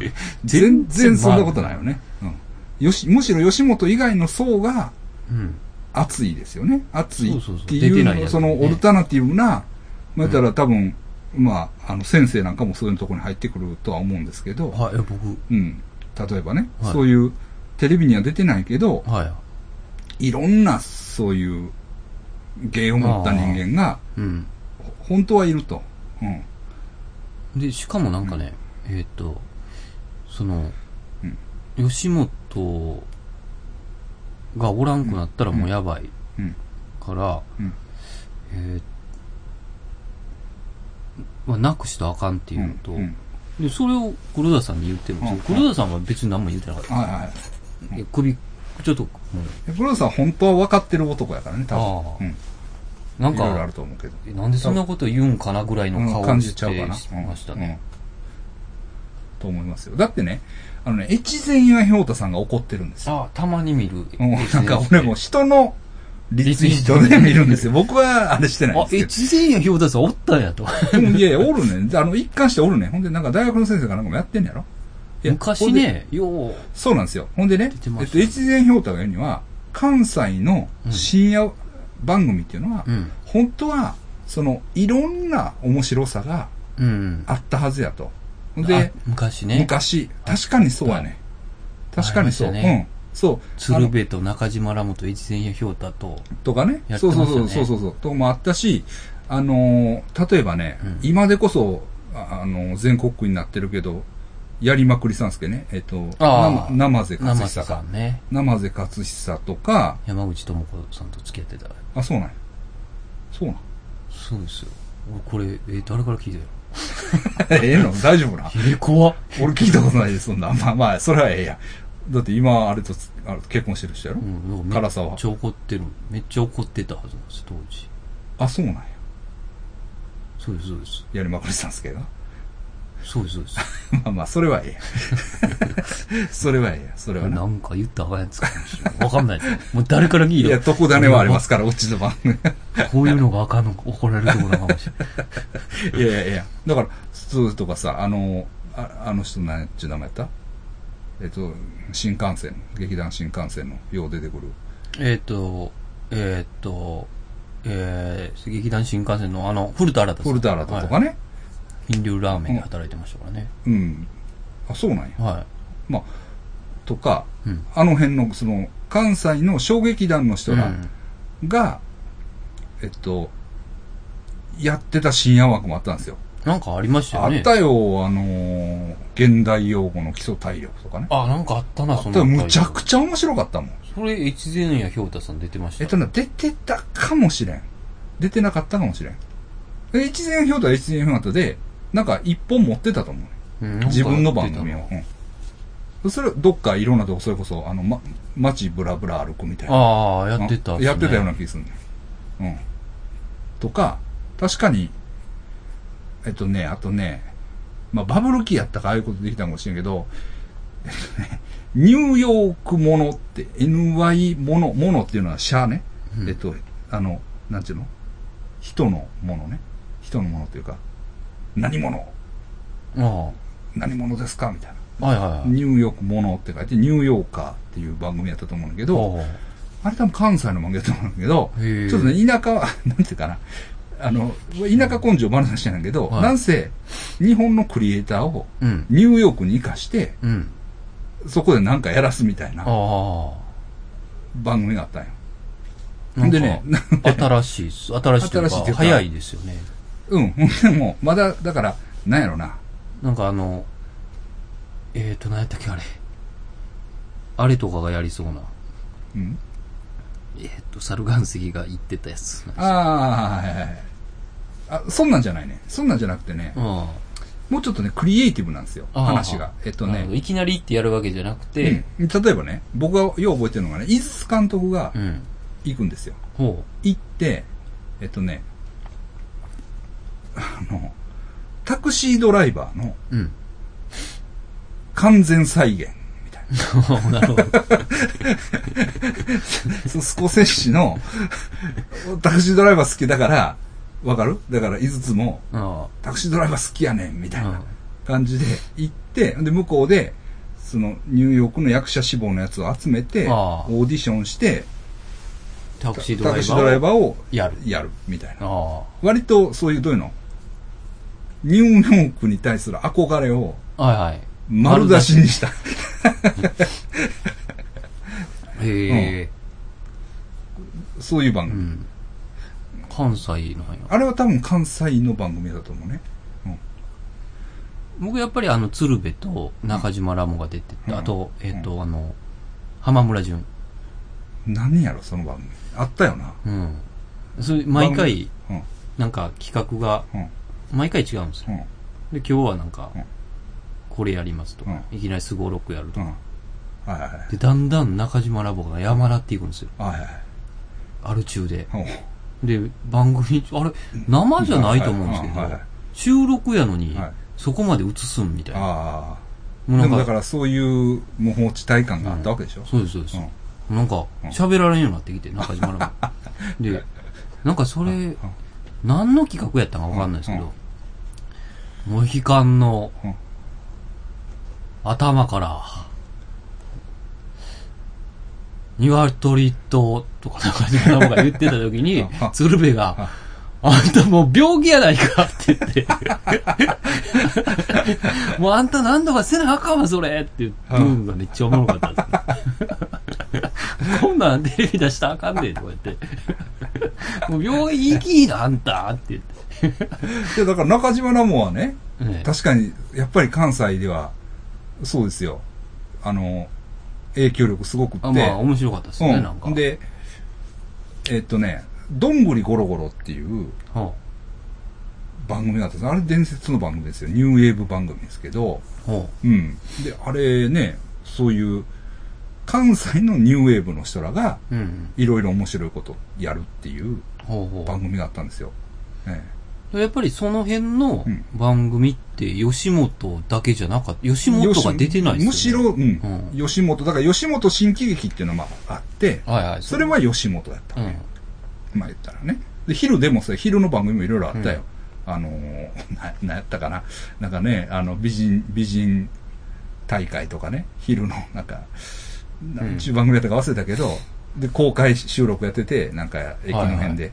全然そんなことないよ。よね。うん。よし、むしろ吉本以外の層がうん。熱いですよね。熱いそうそうそうっていいう、やつねそのオルタナティブな、まあたら多分、まあ、あの、先生なんかもそういうところに入ってくるとは思うんですけど、はい、僕、うん。例えばね、はいそういう、テレビには出てないけど、はい。いろんな、そういう、芸を持った人間が、うん。ほ本当はいると。うん。で、しかもなんかね、えーっと、その、うん吉本がおらんくなったらもうやばいうん。から、うん。えーまあ、なくしたらあかんっていうのと、うん。で、それを黒田さんに言ってるんですよ。うん黒田さんは別に何も言ってなかった。はいはい。首、ちょっと、もうプロレスは本当は分かってる男やからね、多ああ分。うん。なんいろいろあかる、と思うけど。えなんでそんなこと言うんかなぐらいの顔じちゃうかな。しましたね。うん。と思いますよ。だってね、あのね、越前屋氷太さん。が怒ってるん。ですよ。ああ、たまに見る。うん、なん。か俺も人のリツイートで見るん。ですよ。僕はあれしてないあん、です越前や氷田さん。おったん。やと。けど。うん。いやいや、おるねん。あの、一貫しておるねん。ほん。で、なん。か大学の先生かなん。かもやってん。ねやろいや昔。ね、よう、そうなん。ですよ。ほん。でねえっと、越前氷太が言うには、関西の深夜番組っていうのは、うん。本当は、その、いろんな面白さがうん。あったはずやと。あで、昔ね、昔、確かにそうやね。確かにそう。ねうん。そう。鶴瓶と中島ラモと越前や氷太と、とかね。ねそうそうそうそうそうそう。とかもあったし、あのー、例えばね、うん今でこそ、ああの、全国区になってるけど、やりまくりさんすけね、えっと、生瀬勝久か。生瀬勝久とか、山口智子さんと付き合ってた。あ、そうなんや。そうなん。そうですよ。俺これ、えー、誰から聞いたよ。ええの？大丈夫な？え、怖っ。俺聞いたことないです、そんな。まあまあ、それはええや。だって今、あれとつ、あれ結婚してる人やろ、うん、め唐沢っちゃ怒ってる。めっちゃ怒ってたはずなんです、当時。あ、そうなんや。そうです、そうです。やりまくりさんすけが。そうです、そうです。まあまあ、それはええや。それはええや。それはな。なんか言ったらあかんやつかもしれない。わかんないです。もう誰から聞いたいや、特ダネはありますから、うちの番組。こういうのがあかんのか怒られるところなのかもしれない。いやいやいや。だから、そうとかさ、あの、ああの人何ちゅう名前やった？えっと、新幹線、劇団新幹線のよう出てくる。えっと、えーっと、えー、劇団新幹線のあの、古田新太さん。フルターラとかはいね。フィンリューラーメンで働いてましたからね。うん。あ、そうなんや。はまあ、とか、い。うん。あの辺の、その、関西の小劇団の人らうんが、えっと、やってた深夜枠もあったんですよ。なんかありましたよね。あったよ、あのー現代用語の基礎体力とかね。あ、なんかあったな、あったよむちゃくちゃ面白かったもん。それ、越前やひょうたさん出てました。えっとね、出てたかもしれん。出てなかったかもしれん。え越前評価は越前評価で、なんか一本持ってたと思うね。うん自分の番組を。うん。それ、どっかいろんなとこ、それこそ、あの、ま、街ブラブラ歩くみたいな。ああ、やってたね、やってたような気がするね。うん。とか、確かに、えっとね、あとね、まあ、バブル期やったからああいうことできたかもしれんけど、えっとね、ニューヨークものって、NY もの、ものっていうのはシャーね。うんえっと、あの、なんていうの？人のものね。人のものっていうか、何者あ何者ですか？みたいな。あ。はいはいはい。ニューヨークものって書いて、ニューヨーカーっていう番組やったと思うんだけど、ああれ多分関西の番組やったと思うんだけど、ちょっとね、田舎は、なんていうかな、あの、田舎根性丸出しなんだけど、はいなんせ、日本のクリエイターをうん。ニューヨークに活かして、うん。そこでなんかやらすみたいな。番組があったんよ。なんかでね、新しい。新しいというか早いですよね。うん、で も、まだ、だから、なんやろな、なんかあの、えーと、何やったっけあれ。あれとかがやりそうな。うん。えーと、猿岩石が言ってたやつ。ああ、はいはいはい。あ、そんなんじゃないね。そんなんじゃなくてね、うん。もうちょっとね、クリエイティブなんですよ、話が。えっとね、いきなりってやるわけじゃなくて、うん例えばね、僕がよう覚えてるのがね、井筒監督がうん。行くんですよ。ほ行って、えっとね、あの、タクシードライバーの。完全再現みたいな。なるほど。スコセッシのタクシードライバー好きだから、わかる？だから、井筒もあタクシードライバー好きやねんみたい。なん感じで行って、で、向こうで、そのニューヨークの役者志望のやつを集めて、オーディションして、タクシードライバーをやる。やるみたいな。あ割とそういう、どういうの？ニューヨークに対する憧れをあ。はいはい。丸出しにした。へえ。そういう番組。うん。関西なんや。あれは多分関西の番組だと思うね。僕やっぱりあの、鶴瓶と中島ラモが出てて、うんあと、えっ、と、あの、浜村淳。何やろ、その番組。あったよな。うん。それ、毎回、うん。なんか企画が、うん。毎回違うんですよ。うん。で、今日はなんかうん、これやりますとか、いきなりすごろくやるとうん。か。はいはいはい。で、だんだん中島ラボが山らっていくんですよ。はいはいアル中で。はい。で、番組、あれ、生じゃないと思うんですけどはいはいはい、収録やのにはい、そこまで映すんみたいな。あもうなんか、からそういう無法地帯感があったわけでしょ？そうです、そうです。うんなんか、喋られんようになってきて、中島ラボ。で、なんかそれ、何の企画やったかわかんないですけど、モヒカンのうん頭から、鶏と、とか中島ラボが言ってた時にうん、鶴瓶が、あんたもう病気やないかって言って、もうあんた何とかせなあかんわ、それって言うのがめっちゃおもろかったですね。こんなんテレビ出したらあかんねんとか言って。もう病院行きな、あんたって言って。でだから中島ラモはね、ね確かに、やっぱり関西では、そうですよ。あの、影響力すごくって。あまあ、面白かったですね、なんか。うん。で、えっとね、どんぐりゴロゴロっていうは番組があったんですあれ伝説の番組ですよ。ニューウェーブ番組ですけど、あ、はうん。で、あれね、そういう、関西のニューウェーブの人らが。いろいろ面白いことやるっていう。番組があったんですよ。えやっぱりその辺のうん番組って吉本だけじゃなかった。吉え本が出てないですよ、ね。むしろ、うん、うん吉本、だから吉本新喜劇っていうのがあって、はいはい。それは吉本やったうん。まあ言ったらね。で、昼でもさ、昼の番組もいろいろあったよ。あのー、な、なんやったかな。なんかね、あの、美人、美人大会とかね、昼の、なんか、なんちゅう番組やったか忘れたけど、で、公開収録やってて、なんか、駅の辺で、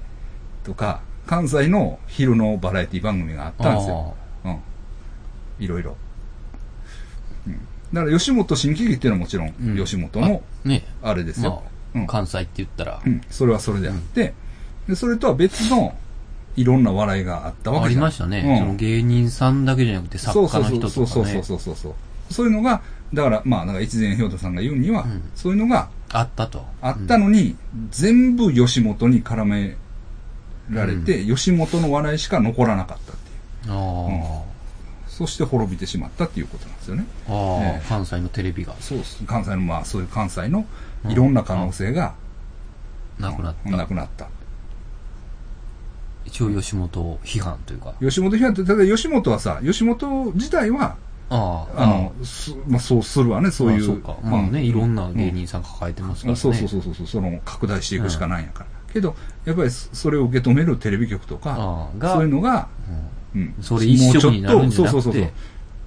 とか、関西の昼のバラエティ番組があったんですよ。うん。いろいろ。うん。だから、吉本新喜劇っていうのはもちろん、うん吉本の、あねあれですよ。まあ、うん関西って言ったら、うん、それはそれであって、で、それとは別の、いろんな笑いがあったわありけじゃんましたね、うんその芸人さんだけじゃなくて作家の人とかね。そうそうそうそうそうそう。そういうのが、だから、まあ、なんか一前兵太さんが言うには、うんそういうのがあったと。あったのに、全部吉本に絡められて、吉本の笑いしか残らなかったっていう。あそして滅びてしまったっていうことなんですよね。あ、ああ、ええ関西のテレビがそうです。関西の、まあ、そういう関西のいろんな可能性が、なくなった。なくなった。一応吉本批判というか。吉本批判って、ただ吉本はさ、吉本自体は、ああ、あの、すまあ、そうするわね、そういう。まあそうか。まあね、いろんな芸人さん抱えてますからね。そうそうそうそうそう、その拡大していくしかないんやから。けど、やっぱりそそれを受け止めるテレビ局とか、そういうのが、うんうん、それ一色になるんじゃなくてもうちょっとそうそうそう。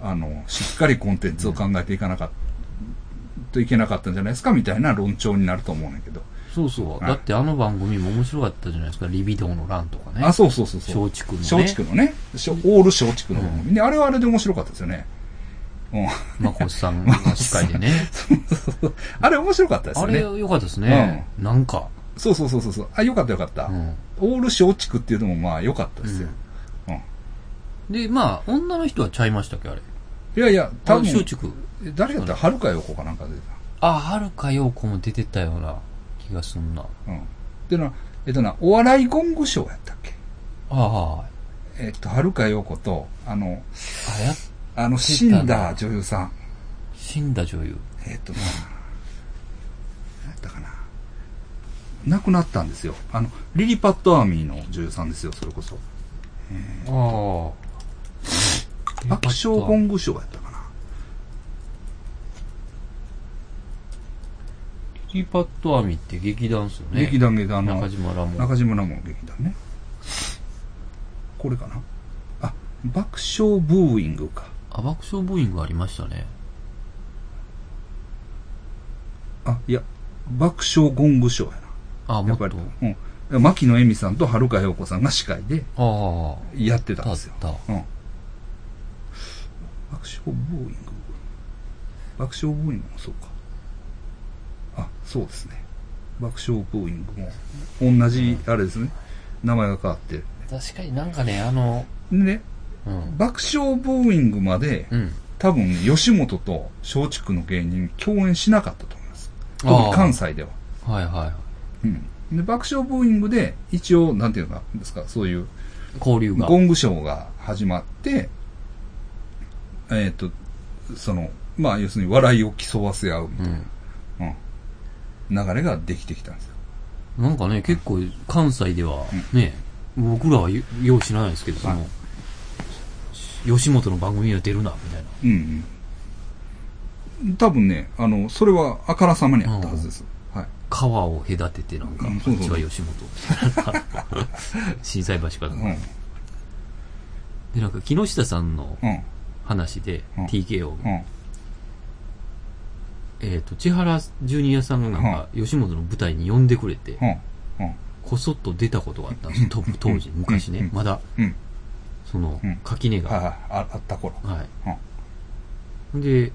あの、しっかりコンテンツを考えていかなかった、といけなかったんじゃないですか、みたいな論調になると思うんだけど。そうそう。はいだってあの番組も面白かったじゃないですか。リビドーの乱とかね。あ、そうそうそうそう。松竹のね。松竹のね、オール松竹の番組、で、あれはあれで面白かったですよね。うん。まこさんが司会でね。あれ面白かったですあれ。良かったですね。なんか。そうそうそうそう。あ、よかったよかった。うんオール松竹っていうのもまあ良かったですよ。うん。で、まあ、女の人はちゃいましたっけ、あれ？いやいや、多分、あ松竹。え誰やったら、はるかよこかなんか出てあ、はるかようこも出てたような気がすんな。た。うん。でな、えっとな、お笑いゴングショーやったっけ？ああ、えっと、はるかよこと、あの、あや、あの、死んだ女優さん。死んだ女優。えっとな、何やったかな。亡くなったんですよ。あの、リリパットアーミーの女優さんですよ、それこそ。ああ。爆笑ゴングショーやったかな。リパットアミって劇団っすよね。劇団劇団の中島らも。中島ラモン劇団ね。これかなあ、爆笑ブーイングか。あ、爆笑ブーイングありましたね。あ、いや、爆笑ゴングショーやな。あ、もっと。やっぱり。うん。牧野恵美さんと春香陽子さんが司会であやってたあ、んですよ。うん。爆笑ブーイング。爆笑ブーイングもそうか。あ、そうですね。爆笑ブーイングも、同じ、あれですね。名前が変わって。た。確かになんかね、あの、でね、うん。爆笑ブーイングまで、うん。多分、吉本と松竹の芸人共演しなかったと思います。あ特にあ関西では。はいはいはい。うん。で、爆笑ブーイングで、一応、なんていうか、ですか、そういう、交流が。ゴングショーが始まって、えっ、と、その、まあ、要するに笑いを競わせ合うみたいな、うん。うん、流れができてきたんですよ。なんかね、結構関西ではね、僕らはよよう知らないですけど、その、吉本の番組には出るな、みたいな。うんうん。多分ね、あの、それはあからさまにあったはずです。はい。川を隔ててなんか、うちは吉本。震災橋から。うん。で、なんか木下さんのうん。話で、うん TKO、うん。えっ、と、千原ジュニアさんがなんか、吉本の舞台に呼んでくれて。こそっと出たことがあったんですよ、と当時、昔ね、うんまだ、うん。そのうん、垣根が。ああった頃。はい。で、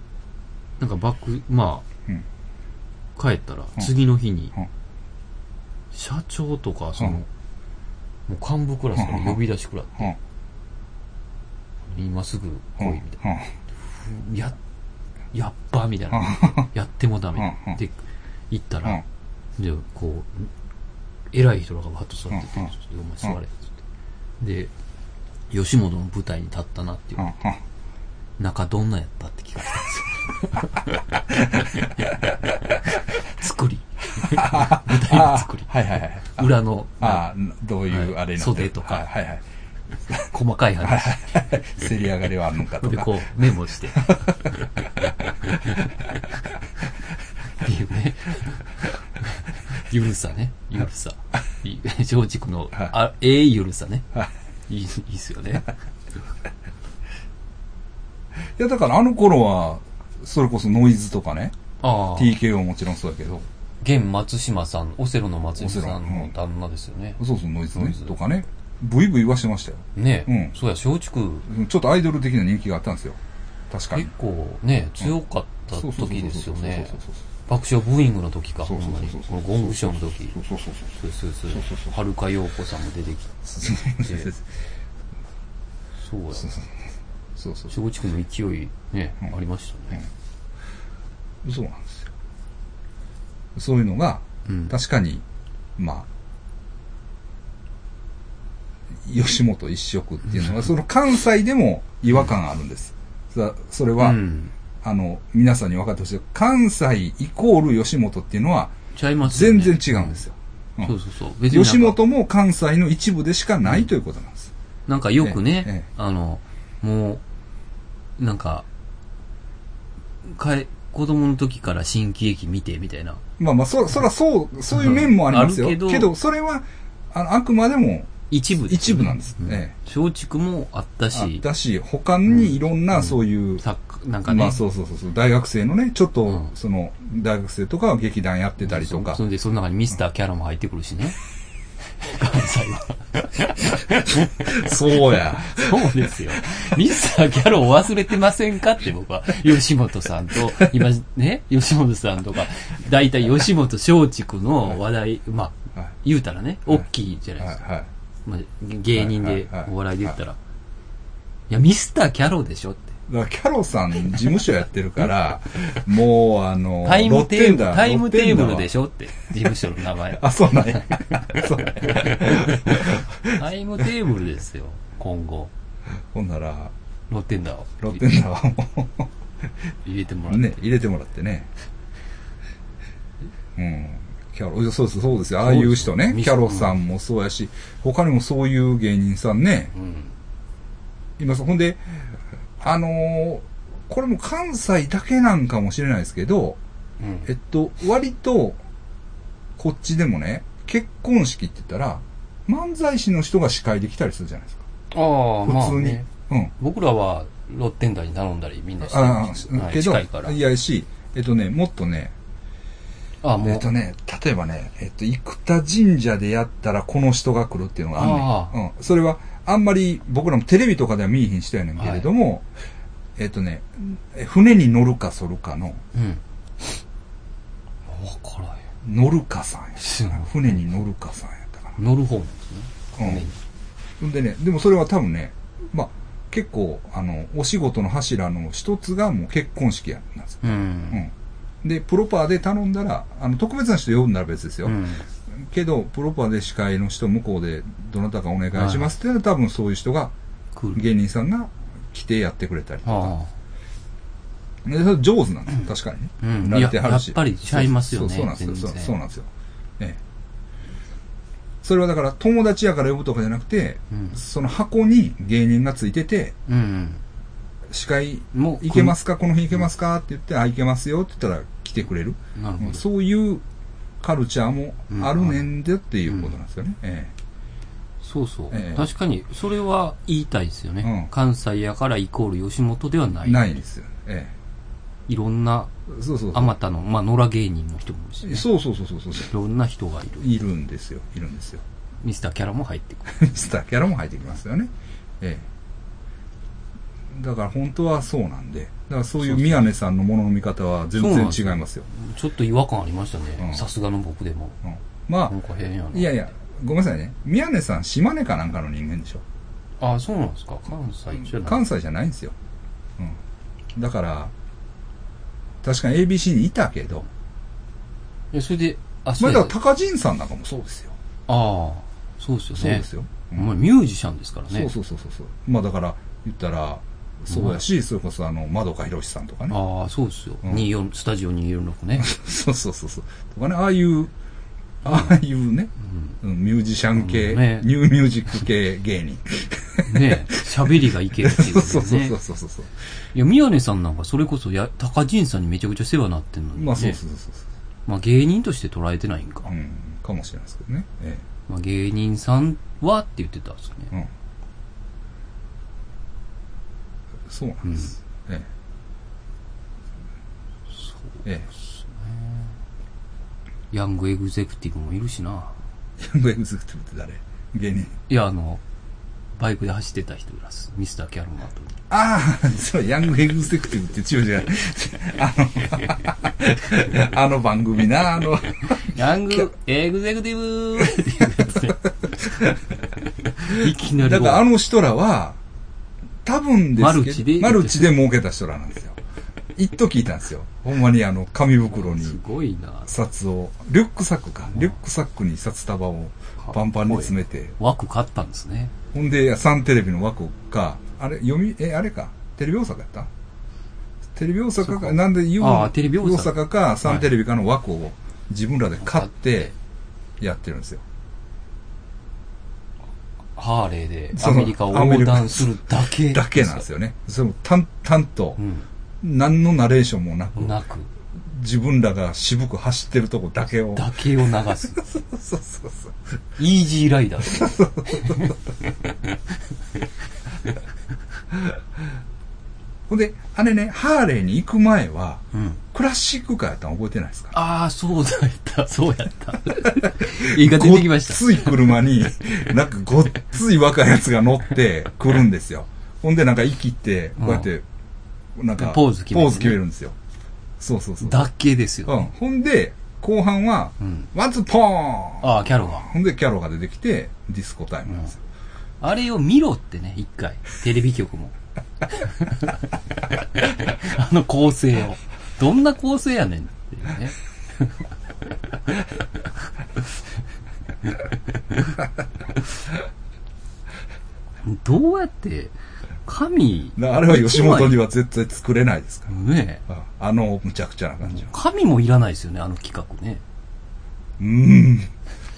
なんかバック、まうん。あ、帰ったら、次の日にうん、社長とか、そうんの、もう幹部クラスから呼び出しくらって、うん。今すぐ来い、みたいな。うん。や、やっば、みたいな。やってもダメうんうん。で、行ったうん。ら、で、こう、偉い人らがバッと座ってて、お前座れ、つって。で、吉本の舞台に立ったなっていううん。うん。中どんなやったって聞かれたんですよ。作り。舞台の作り。はいはいはい。裏の、ああ、どういうはいあれになってる袖とかはいはいはい。細かい話。競り上がりはあるのかとで、か。こう、メモして。っていうね。ゆるさね。ゆるさ。いい松竹の、はいあ、ええゆるさね。はいいい、いいっすよね。いや、だからあの頃は、それこそノイズとかね。ああ。TKO もちろんそうやけど。現松島さん、オセロの松島さんの旦那ですよね。そうそう、ノイズね。とかね。ブイブイはしてましたよ。ねえ。うん。そうや、松竹。ちょっとアイドル的な人気があったんですよ。確かに。結構ね、強かった時ですよね。爆笑ブーイングの時か、ほんまに。このゴングショーの時。そうそうそう。そうそうそう。はるかようこさんも出てきて。そうや。そうそうそうそう松竹の勢いね、うんありましたね。そうなんですよ。そういうのが、うん。確かに、まあ、吉本一色っていうのは、その関西でも違和感があるんです。さそれは、うん。あの、皆さんに分かってほしい。関西イコール吉本っていうのは、ちゃいますよね全然違うんですよ。うんそうそうそう。吉本も関西の一部でしかないということなんです。なんかよくね、ええええあの、もう、なんか、かえ、子供の時から新喜劇見てみたいな。まあまあ、そ、そらそう、そういう面もありますよ。あるけどけど、それは、あの、あくまでも一部一部なんです。うんえ松竹もあったえ。あしっ、たし、他にいろんなそういう、サッカー、なんかね、まあそうそうそう大学生のね、ちょっと、うんその、大学生とかは劇団やってたりとかそ。そんで、その中にミスターキャラも入ってくるしね。関西は。そうや。そうですよ。ミスターキャラを忘れてませんかって僕は、吉本さんと、今ね、吉本さんとか、大体吉本松竹の話題、まあ、はい。言うたらね、大きいじゃないはいですか。はい。まあ、芸人でお笑いで言ったら。いや、ミスターキャロでしょって。だキャロさん事務所やってるから、もう、あの、タイムテーブル、タイムテーブルでしょ？ょって。事務所の名前。あ、そうなんや。タイムテーブルですよ、今後。ほんなら、ロッテンダーを。ロッテンダーを入れてもらって。ね、入れてもらってね。うん。キャロ、そうそうそうですよ。ああいう人ねキャロさんもそうやし、他にもそういう芸人さんね、うん。います。ほんで、あのーこれも関西だけなんかもしれないですけど、うん。えっと、割と、こっちでもね、結婚式って言ったら、漫才師の人が司会できたりするじゃないですか。ああ、まあ普通に。ね。うん。僕らはロッテンダーに頼んだりみんなしてるああ、はいけど、近いから。いやし、えっとね、もっとね、ああ、もう。えっとね、例えばね、えっと、生田神社でやったらこの人が来るっていうのがあんねん。うん。それは、あんまり僕らもテレビとかでは見えひん人やねんけれども、えっとね、え船に乗るか反るかの、うん。わからへん。乗るかさんやすごい船に乗るかさんやったか乗る方なんですね。うんでね、でもそれは多分ね、まあ、結構、あの、お仕事の柱の一つがもう結婚式やなんですよ。う。うんん。で、プロパーで頼んだら、あの、特別な人呼んだら別ですよ。うん。けど、プロパーで司会の人向こうで、どなたかお願いしますっていうのは多分そういう人が。芸人さんが来てやってくれたりとか。あでそれ上手なんですよ、確かにね。うん慣れてはるしいややっぱりちゃいますよねそうそうなんですよ。そうなんですよ。ええ。それはだから友達やから呼ぶとかじゃなくて、あ。うん。その箱に芸人がついてて、うん司会うん。もう、行けますかこの日行けますかって言って、あ、行けますよって言ったら来てくれる。なるほど。そういうカルチャーもあるねんでっていうことなんですよね。えそうそう、ええ確かに、それは言いたいですよね。うん関西やからイコール吉本ではなえい。ないんですよ。えいろんな、え。そうそうあまたの、まあ、野良芸人の人もいるし、ね、そうそうそうそうそう。いろんな人がいる。いるんですよ。いるんですよ。ミスターキャラも入ってくる。ミスターキャラも入ってきますよね。ええ。だから本当はそうなんで、だからそういう宮根さんのものの見方は全然違いますよ。ちょっと違和感ありましたうんね。さすがの僕でも。うんま。あ、いやいや、ごめんなさいね。宮根さん、島根かなんかの人間でしょ。ああ、そうなんですか。関西じゃない。関西じゃないんですよ。うん。だから、確かに ABC にいたけど、いや、それで、あ、まあそうやだから高陣さんなんかもそうですよ。ああ、そうですよね。そうですよ。うんまあ、ミュージシャンですからね。そうそうそうそうそう。まあだから、言ったら、そうやし、それこそあの、まどかひろしさんとかね。ああ、そうですよ。うん24、スタジオ246ね。そうそうそうそう。とかね、ああいう、ああいうね、うんミュージシャン系、うんねニューミュージック系芸人。う ん。ね喋りがいけるっていうそう。そうそうそうそう。いや、宮根さんなんかそれこそや、高陣さんにめちゃくちゃ世話になってんのに、ね。まあそうそうそうそう。まあ芸人として捉えてないんか。うん、かもしれないですけどね。えまあ芸人さんはって言ってたんですよね。え。うん。そうなんです。えそうえ。えヤングエグゼクティブもいるしな。え。ヤングエグゼクティブって誰？芸人。いや、あの、バイクで走ってた人います。ミスターキャロマー。ああ、そう、ヤングエグゼクティブって違う違う。あの、あの番組な、あの、ヤングエグゼクティブ いきなりだからあの人らは、多分ですけど、マルチでマルチで儲けた人らなんですよ。一時いたんですよ。ほんまにあの、紙袋にすごいな。札を、リュックサックか。リュックサックに札束をパンパンに詰めて、枠買ったんですね。ほんで、サンテレビの枠か、あれ、読み、え、あれか、テレビ大阪やった？テレビ大阪か、なんで言うあーテレビ大阪阪か、サンテレビかの枠を自分らで買って、やってるんですよ。ハーレーでアメリカを横断するだけ。だけなんですよね。それも淡々とう、ん。何のナレーションもなく、なく、自分らが渋く走ってるとこだけを。だけを流す。そうそうそう。イージーライダー。ほんで、あれね、ハーレーに行く前は、うん。クラシックカーやったの覚えてないですか？ああ、そうだった、そうやった。映画出てきました。ごっつい車に、なんかごっつい若いやつが乗って来るんですよ。ほんでなんかイキって、こうやって、なんか、ポーズ決めるねポーズ決めるんですよ。そうそうそう。だけですよ、うん。ね。ほんで、後半は、うん。ワンツーポーンああ、キャロが。ほんで、キャロが出てきて、ディスコタイムなんですよ。あれを見ろってね、一回。テレビ局も。あの構成を。どんな構成やねんっていうね。どうやって、神、あれは吉本には絶対作れないですから。ねえ。ああの、むちゃくちゃな感じは。神もいらないですよね、あの企画ね。うーん。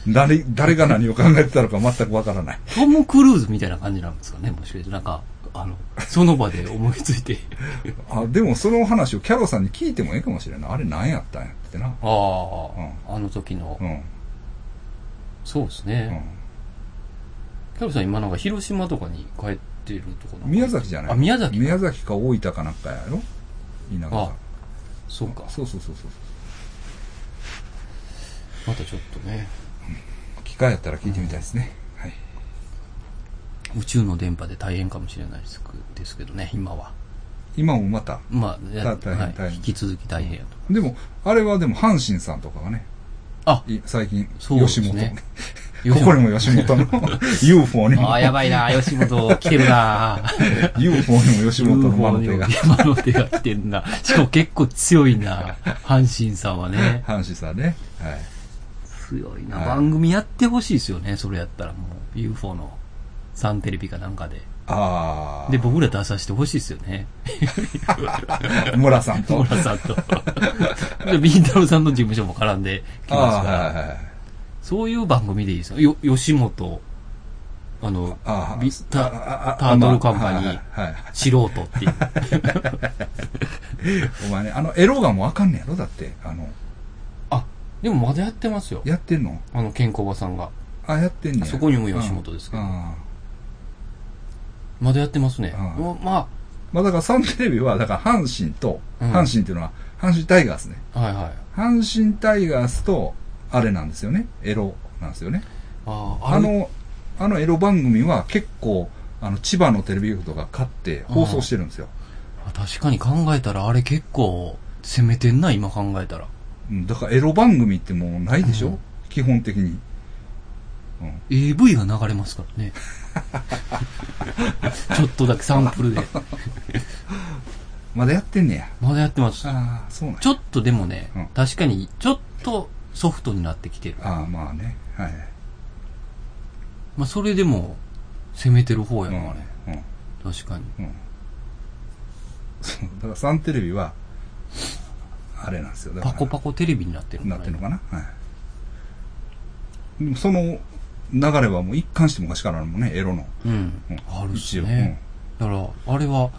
誰、誰が何を考えてたのか全くわからない。トム・クルーズみたいな感じなんですかね、もしかして。なんか、あの、その場で思いついて。あ、でもその話をキャロさんに聞いてもいいかもしれない。あれ何やったんやってな。ああ、あの時のう。ん。そうですうね。ん。キャロさん今なんか広島とかに帰ってるとこ宮崎じゃないあ、宮崎か宮崎か大分かなんかやろ？田舎あが。そうか。そうそうそうそう。またちょっとね、機会やったら聞いてみたいですね。はい。宇宙の電波で大変かもしれないですですけどね、今は。今もまた？まあ、や大変はい大変引き続き大変やと。でも、あれはでも阪神さんとかがね、あ、い最近、そうです吉本、ねここにも吉本の UFO にもああ、やばいな、吉本来てるな UFO にも吉本の魔の手が。山の手が来てるな。しかも結構強いな、阪神さんはね。阪神さんね。はい。強いな。はい番組やってほしいですよね、それやったらもう。UFO のサンテレビかなんかで。ああ。で、僕ら出させてほしいですよね。村さんと。村さんと。で、ビンタロウさんの事務所も絡んできますから。はいはいはい。そういう番組でいいですよ。よ、吉本、あのああ、ビタタートルカンパニー素人っていう。お前ね、あの、エロがもうあかんねやろだって、あの、あ、でもまだやってますよ。やってんの？あの、健康おばさんが。あ、やってんねやそこにも吉本ですけどああまだやってますね。うんもうままあだからサンテレビは、だから阪神と、うん阪神っていうのは、阪神タイガースね。あ、はいはい。阪神タイガースと、あれなんですよね。エロなんですよね。ああ、の、あのエロ番組は結構、あの、千葉のテレビ局とか買って放送してるんですよ。あ確かに考えたらあれ結構攻めてんな、今考えたら。うんだからエロ番組ってもうないでしょ、うん基本的に。うん AV が流れますからね。ちょっとだけサンプルで。まだやってんねや。まだやってます。ああ、そうなんやちょっとでもね、うん確かにちょっとソフトになってきてる。ああ、まあね。はい。まあそれでも攻めてる方やうんな、あれ。うん。確かに。うん。だからサンテレビは、あれなんですよ。パコパコテレビになってるなってるのかなはい。でもその流れはもう一貫して昔からあるもんね、エロの。うん。うんあるし一応ね。だから、あれは、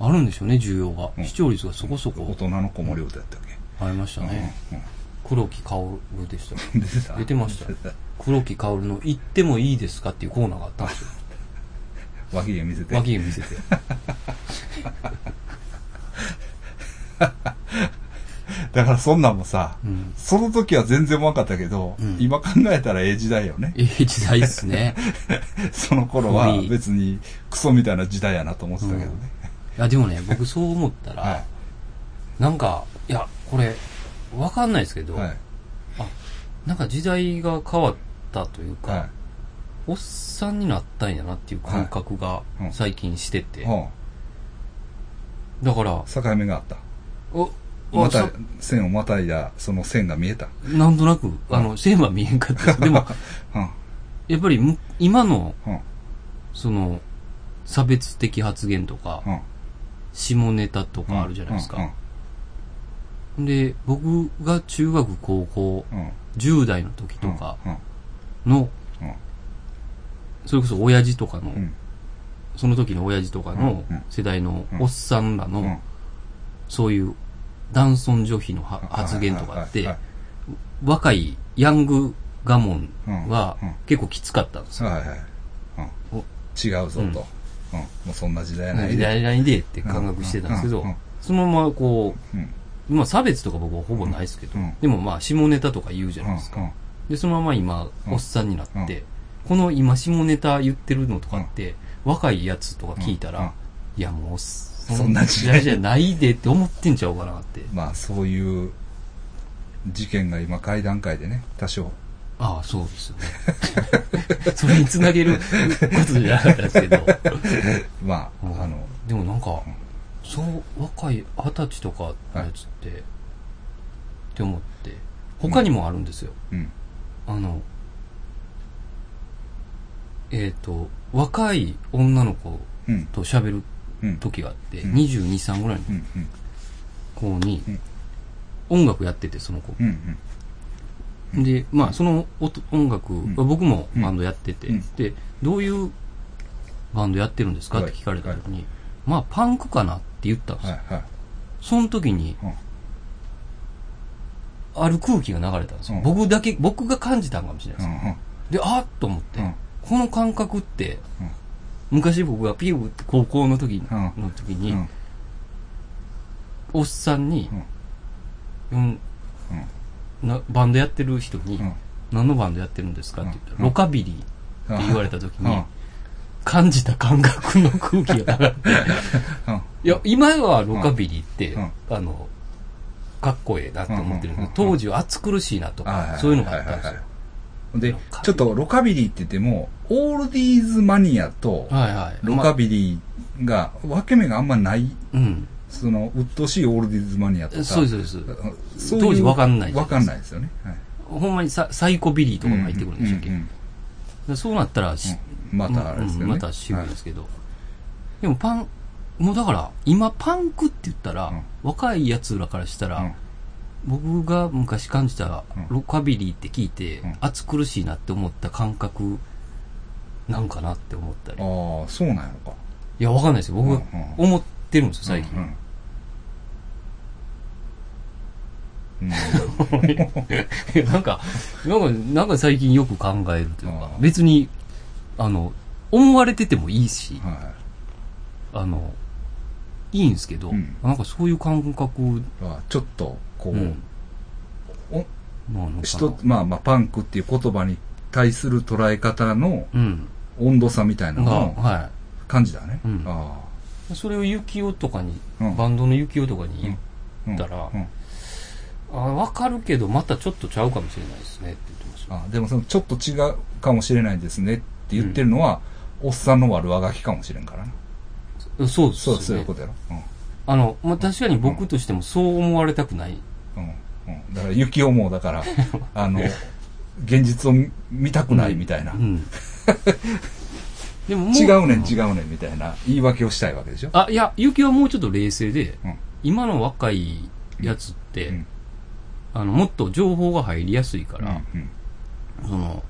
あるんでしょうね、需要が。うん視聴率がそこそ大こ人の子守歌やったっけ？ありましたね。黒木薫でした。うん出てた出てました黒木薫の行ってもいいですかっていうコーナーがあったんですよ。た 脇毛見せて。脇毛見せて。だからそんなんもさ、うん。その時は全然分かったけど、うん今考えたらええ時代よね。ええ時代ですね。その頃は別にクソみたいな時代やなと思ってたけどね。いや、でもね、僕そう思ったら、はなんか、いや、これ、わかんないですけい。ど、はい。なんか時代が変わったというか、はおっさんになったんやなっていう感覚が最近してて、だからう、境目があった。お、また線をまたいだ、その線が見えた。なんとなく、あの、線は見えんかったです。でも、うん。やっぱりむ、今の、うん。その、差別的発言とか、うん。下ネタとかあるじゃないですうんか。で、僕が中学、高校、うん。うん。10代の時とかうん。の、うん。それこそ親父とかの、うん。その時の親父とかの世代のうんおっさんらうん。の、そういう男尊女卑のは発言とかって若いヤングガモンは結構きつかったんですよ。違うぞと。うん。もうそんな時代やない時で。代ないでって感覚してたんですけどそのままこうまあ差別とか僕はほぼないですけどうん、でもまあ下ネタとか言うじゃないですか。で、そのまま今、うん。おっさんになって、うん。この今下ネタ言ってるのとかって、若いやつとか聞いたうん。ら、いやもうそそんな時代じゃないでって思ってんちゃうかなって。まあそういう事件が今会談会でね、多少。ああ、そうですよね。それにつなげることじゃなかったですけど。まあ、うんあの、でもなんか、そう、若い二十歳とかのやつって、って思って、他にもあるんですよ。うん。あの、えっ、と、若い女の子うん。と喋るうん。時があって、うん。22、3ぐらいの。子にうん、音楽やってて、その子。で、まあ、その音音楽、ん。僕もバンドやってて、うん。で、どういうバンドやってるんですか？って聞かれた時に、まあ、パンクかなって言ったんですよ。その時に、うん。ある空気が流れたんですよ。うん。僕だけ、僕が感じたんかもしれないです。うん。で、あっと思って、うん。この感覚って、うん昔僕がピューって高校の時うん。の時に、うん。おっさんにう、ん。なバンドやってる人に、うん。何のバンドやってるんですかって言ったら、うん。ロカビリーって言われた時に、うん。感じた感覚の空気が流れて、うん。いや、今はロカビリーって、うん。あの、かっこええなって思ってるけど、当時は暑苦しいなとか、そういうのがあったんですよ。でちょっとロカビリーって言っても、オールディーズマニアと、はいはい。ロカビリーが、分け目があんまない、うん。その、鬱陶しいオールディーズマニアとか。そうです、そうです。そういう当時わかんないじゃわかないですかんないですよね。はいほんまにササイコビリーとかも入ってくるんでしたっけ、うんうんでそうなったらし、うんまたあれですね。うんまた渋いですけど。でもパン、もうだから、今パンクって言ったら、うん若い奴らからしたら、はい。僕が昔感じたうんロカビリーって聞いて、うん暑苦しいなって思った感覚なんかなって思ったり。ああ、そうなんやろか。や、わかんないですよ。僕が思ってるんですよ、最近。うんうん。なんか、なんか、なんか最近よく考えるというか別に、あの、思われててもいいし、はあの、いいんですけど、うんなんかそういう感覚、ちょっと、こう、うん。まあまあ、パンクっていう言葉に対する捉え方のうん。温度差みたいなが、のをは感じだね。うんあい。それをユキオとかに、うんバンドのユキオとかに言ったらうんあ、わかるけど、またちょっとちゃうかもしれないですねって言ってました。あでもそのちょっと違うかもしれないですねって言ってるのは、おっさんの悪あがきかもしれんからな。そうですそう、そういうこ。とやろ。あの、まあ、確かに僕としてもそう思われたくない。うん。うん。うん。だから、雪をもうだから、あの、現実を見見たくないみたいな。うん。でもも違うねん、違う。うねんみたいな言い訳をしたいわけでしょ？あ、いや、ゆきはもうちょっと冷静で、うん。今の若いやつって、うんあの、もっと情報が入りやすいから、うん。その、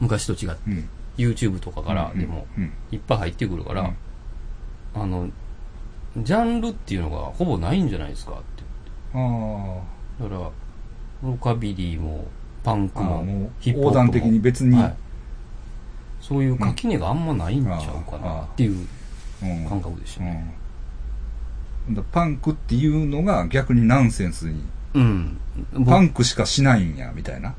昔と違って、うん。YouTube とかからでも、うん。いっぱい入ってくるから、うんあの、ジャンルっていうのがほぼないんじゃないですかって。あだから、ロカビリーも、パンクも、ヒップホップも横断的に別に、はいそういう垣根があんまないんちゃうかうんなっていううん感覚でしたね。うん。だパンクっていうのが逆にナンセンスに、うん。ぼパンクしかしないんや、みたいな。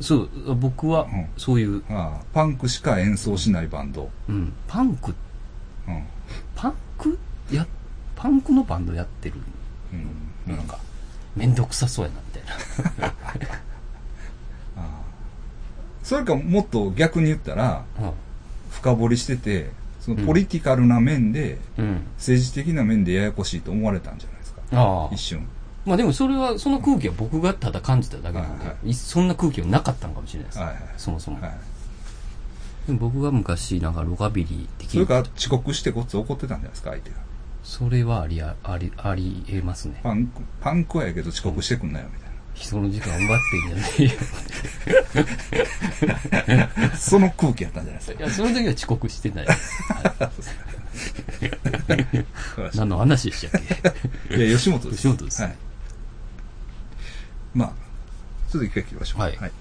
そう、僕はうんそういう、ああ、パンクしか演奏しないバンド。うん、パンク、うん。パンク？や、パンクのバンドやってる。うん。なんか、めんどくさそうやな、みたい それかもっと逆に言ったら、な。深掘りしてて、そのポリティカルな面で、うん。うん。政治的な面でややこしいと思われたんじゃないですか。ああ一。瞬。まあでもそれは、その空気は僕がただ感じただけなんで、はいはいそんな空気はなかったのかもしれないです。はいはい。そもそも。はい。僕が昔、なんかロカビリー的それから遅刻してこっち怒ってたんじゃないですか、相手が。それはありあ、あり、ありえますね。パンク、パンクはやけど遅刻してくんなよ、みたい人の時間奪ってんじゃないよ。な。その空気やったんじゃないですいや、その時は遅刻してない。何の話でしたっけ？いや、吉本です。吉本ですはい。まあ、ちょっと一回切りましょう。はいはい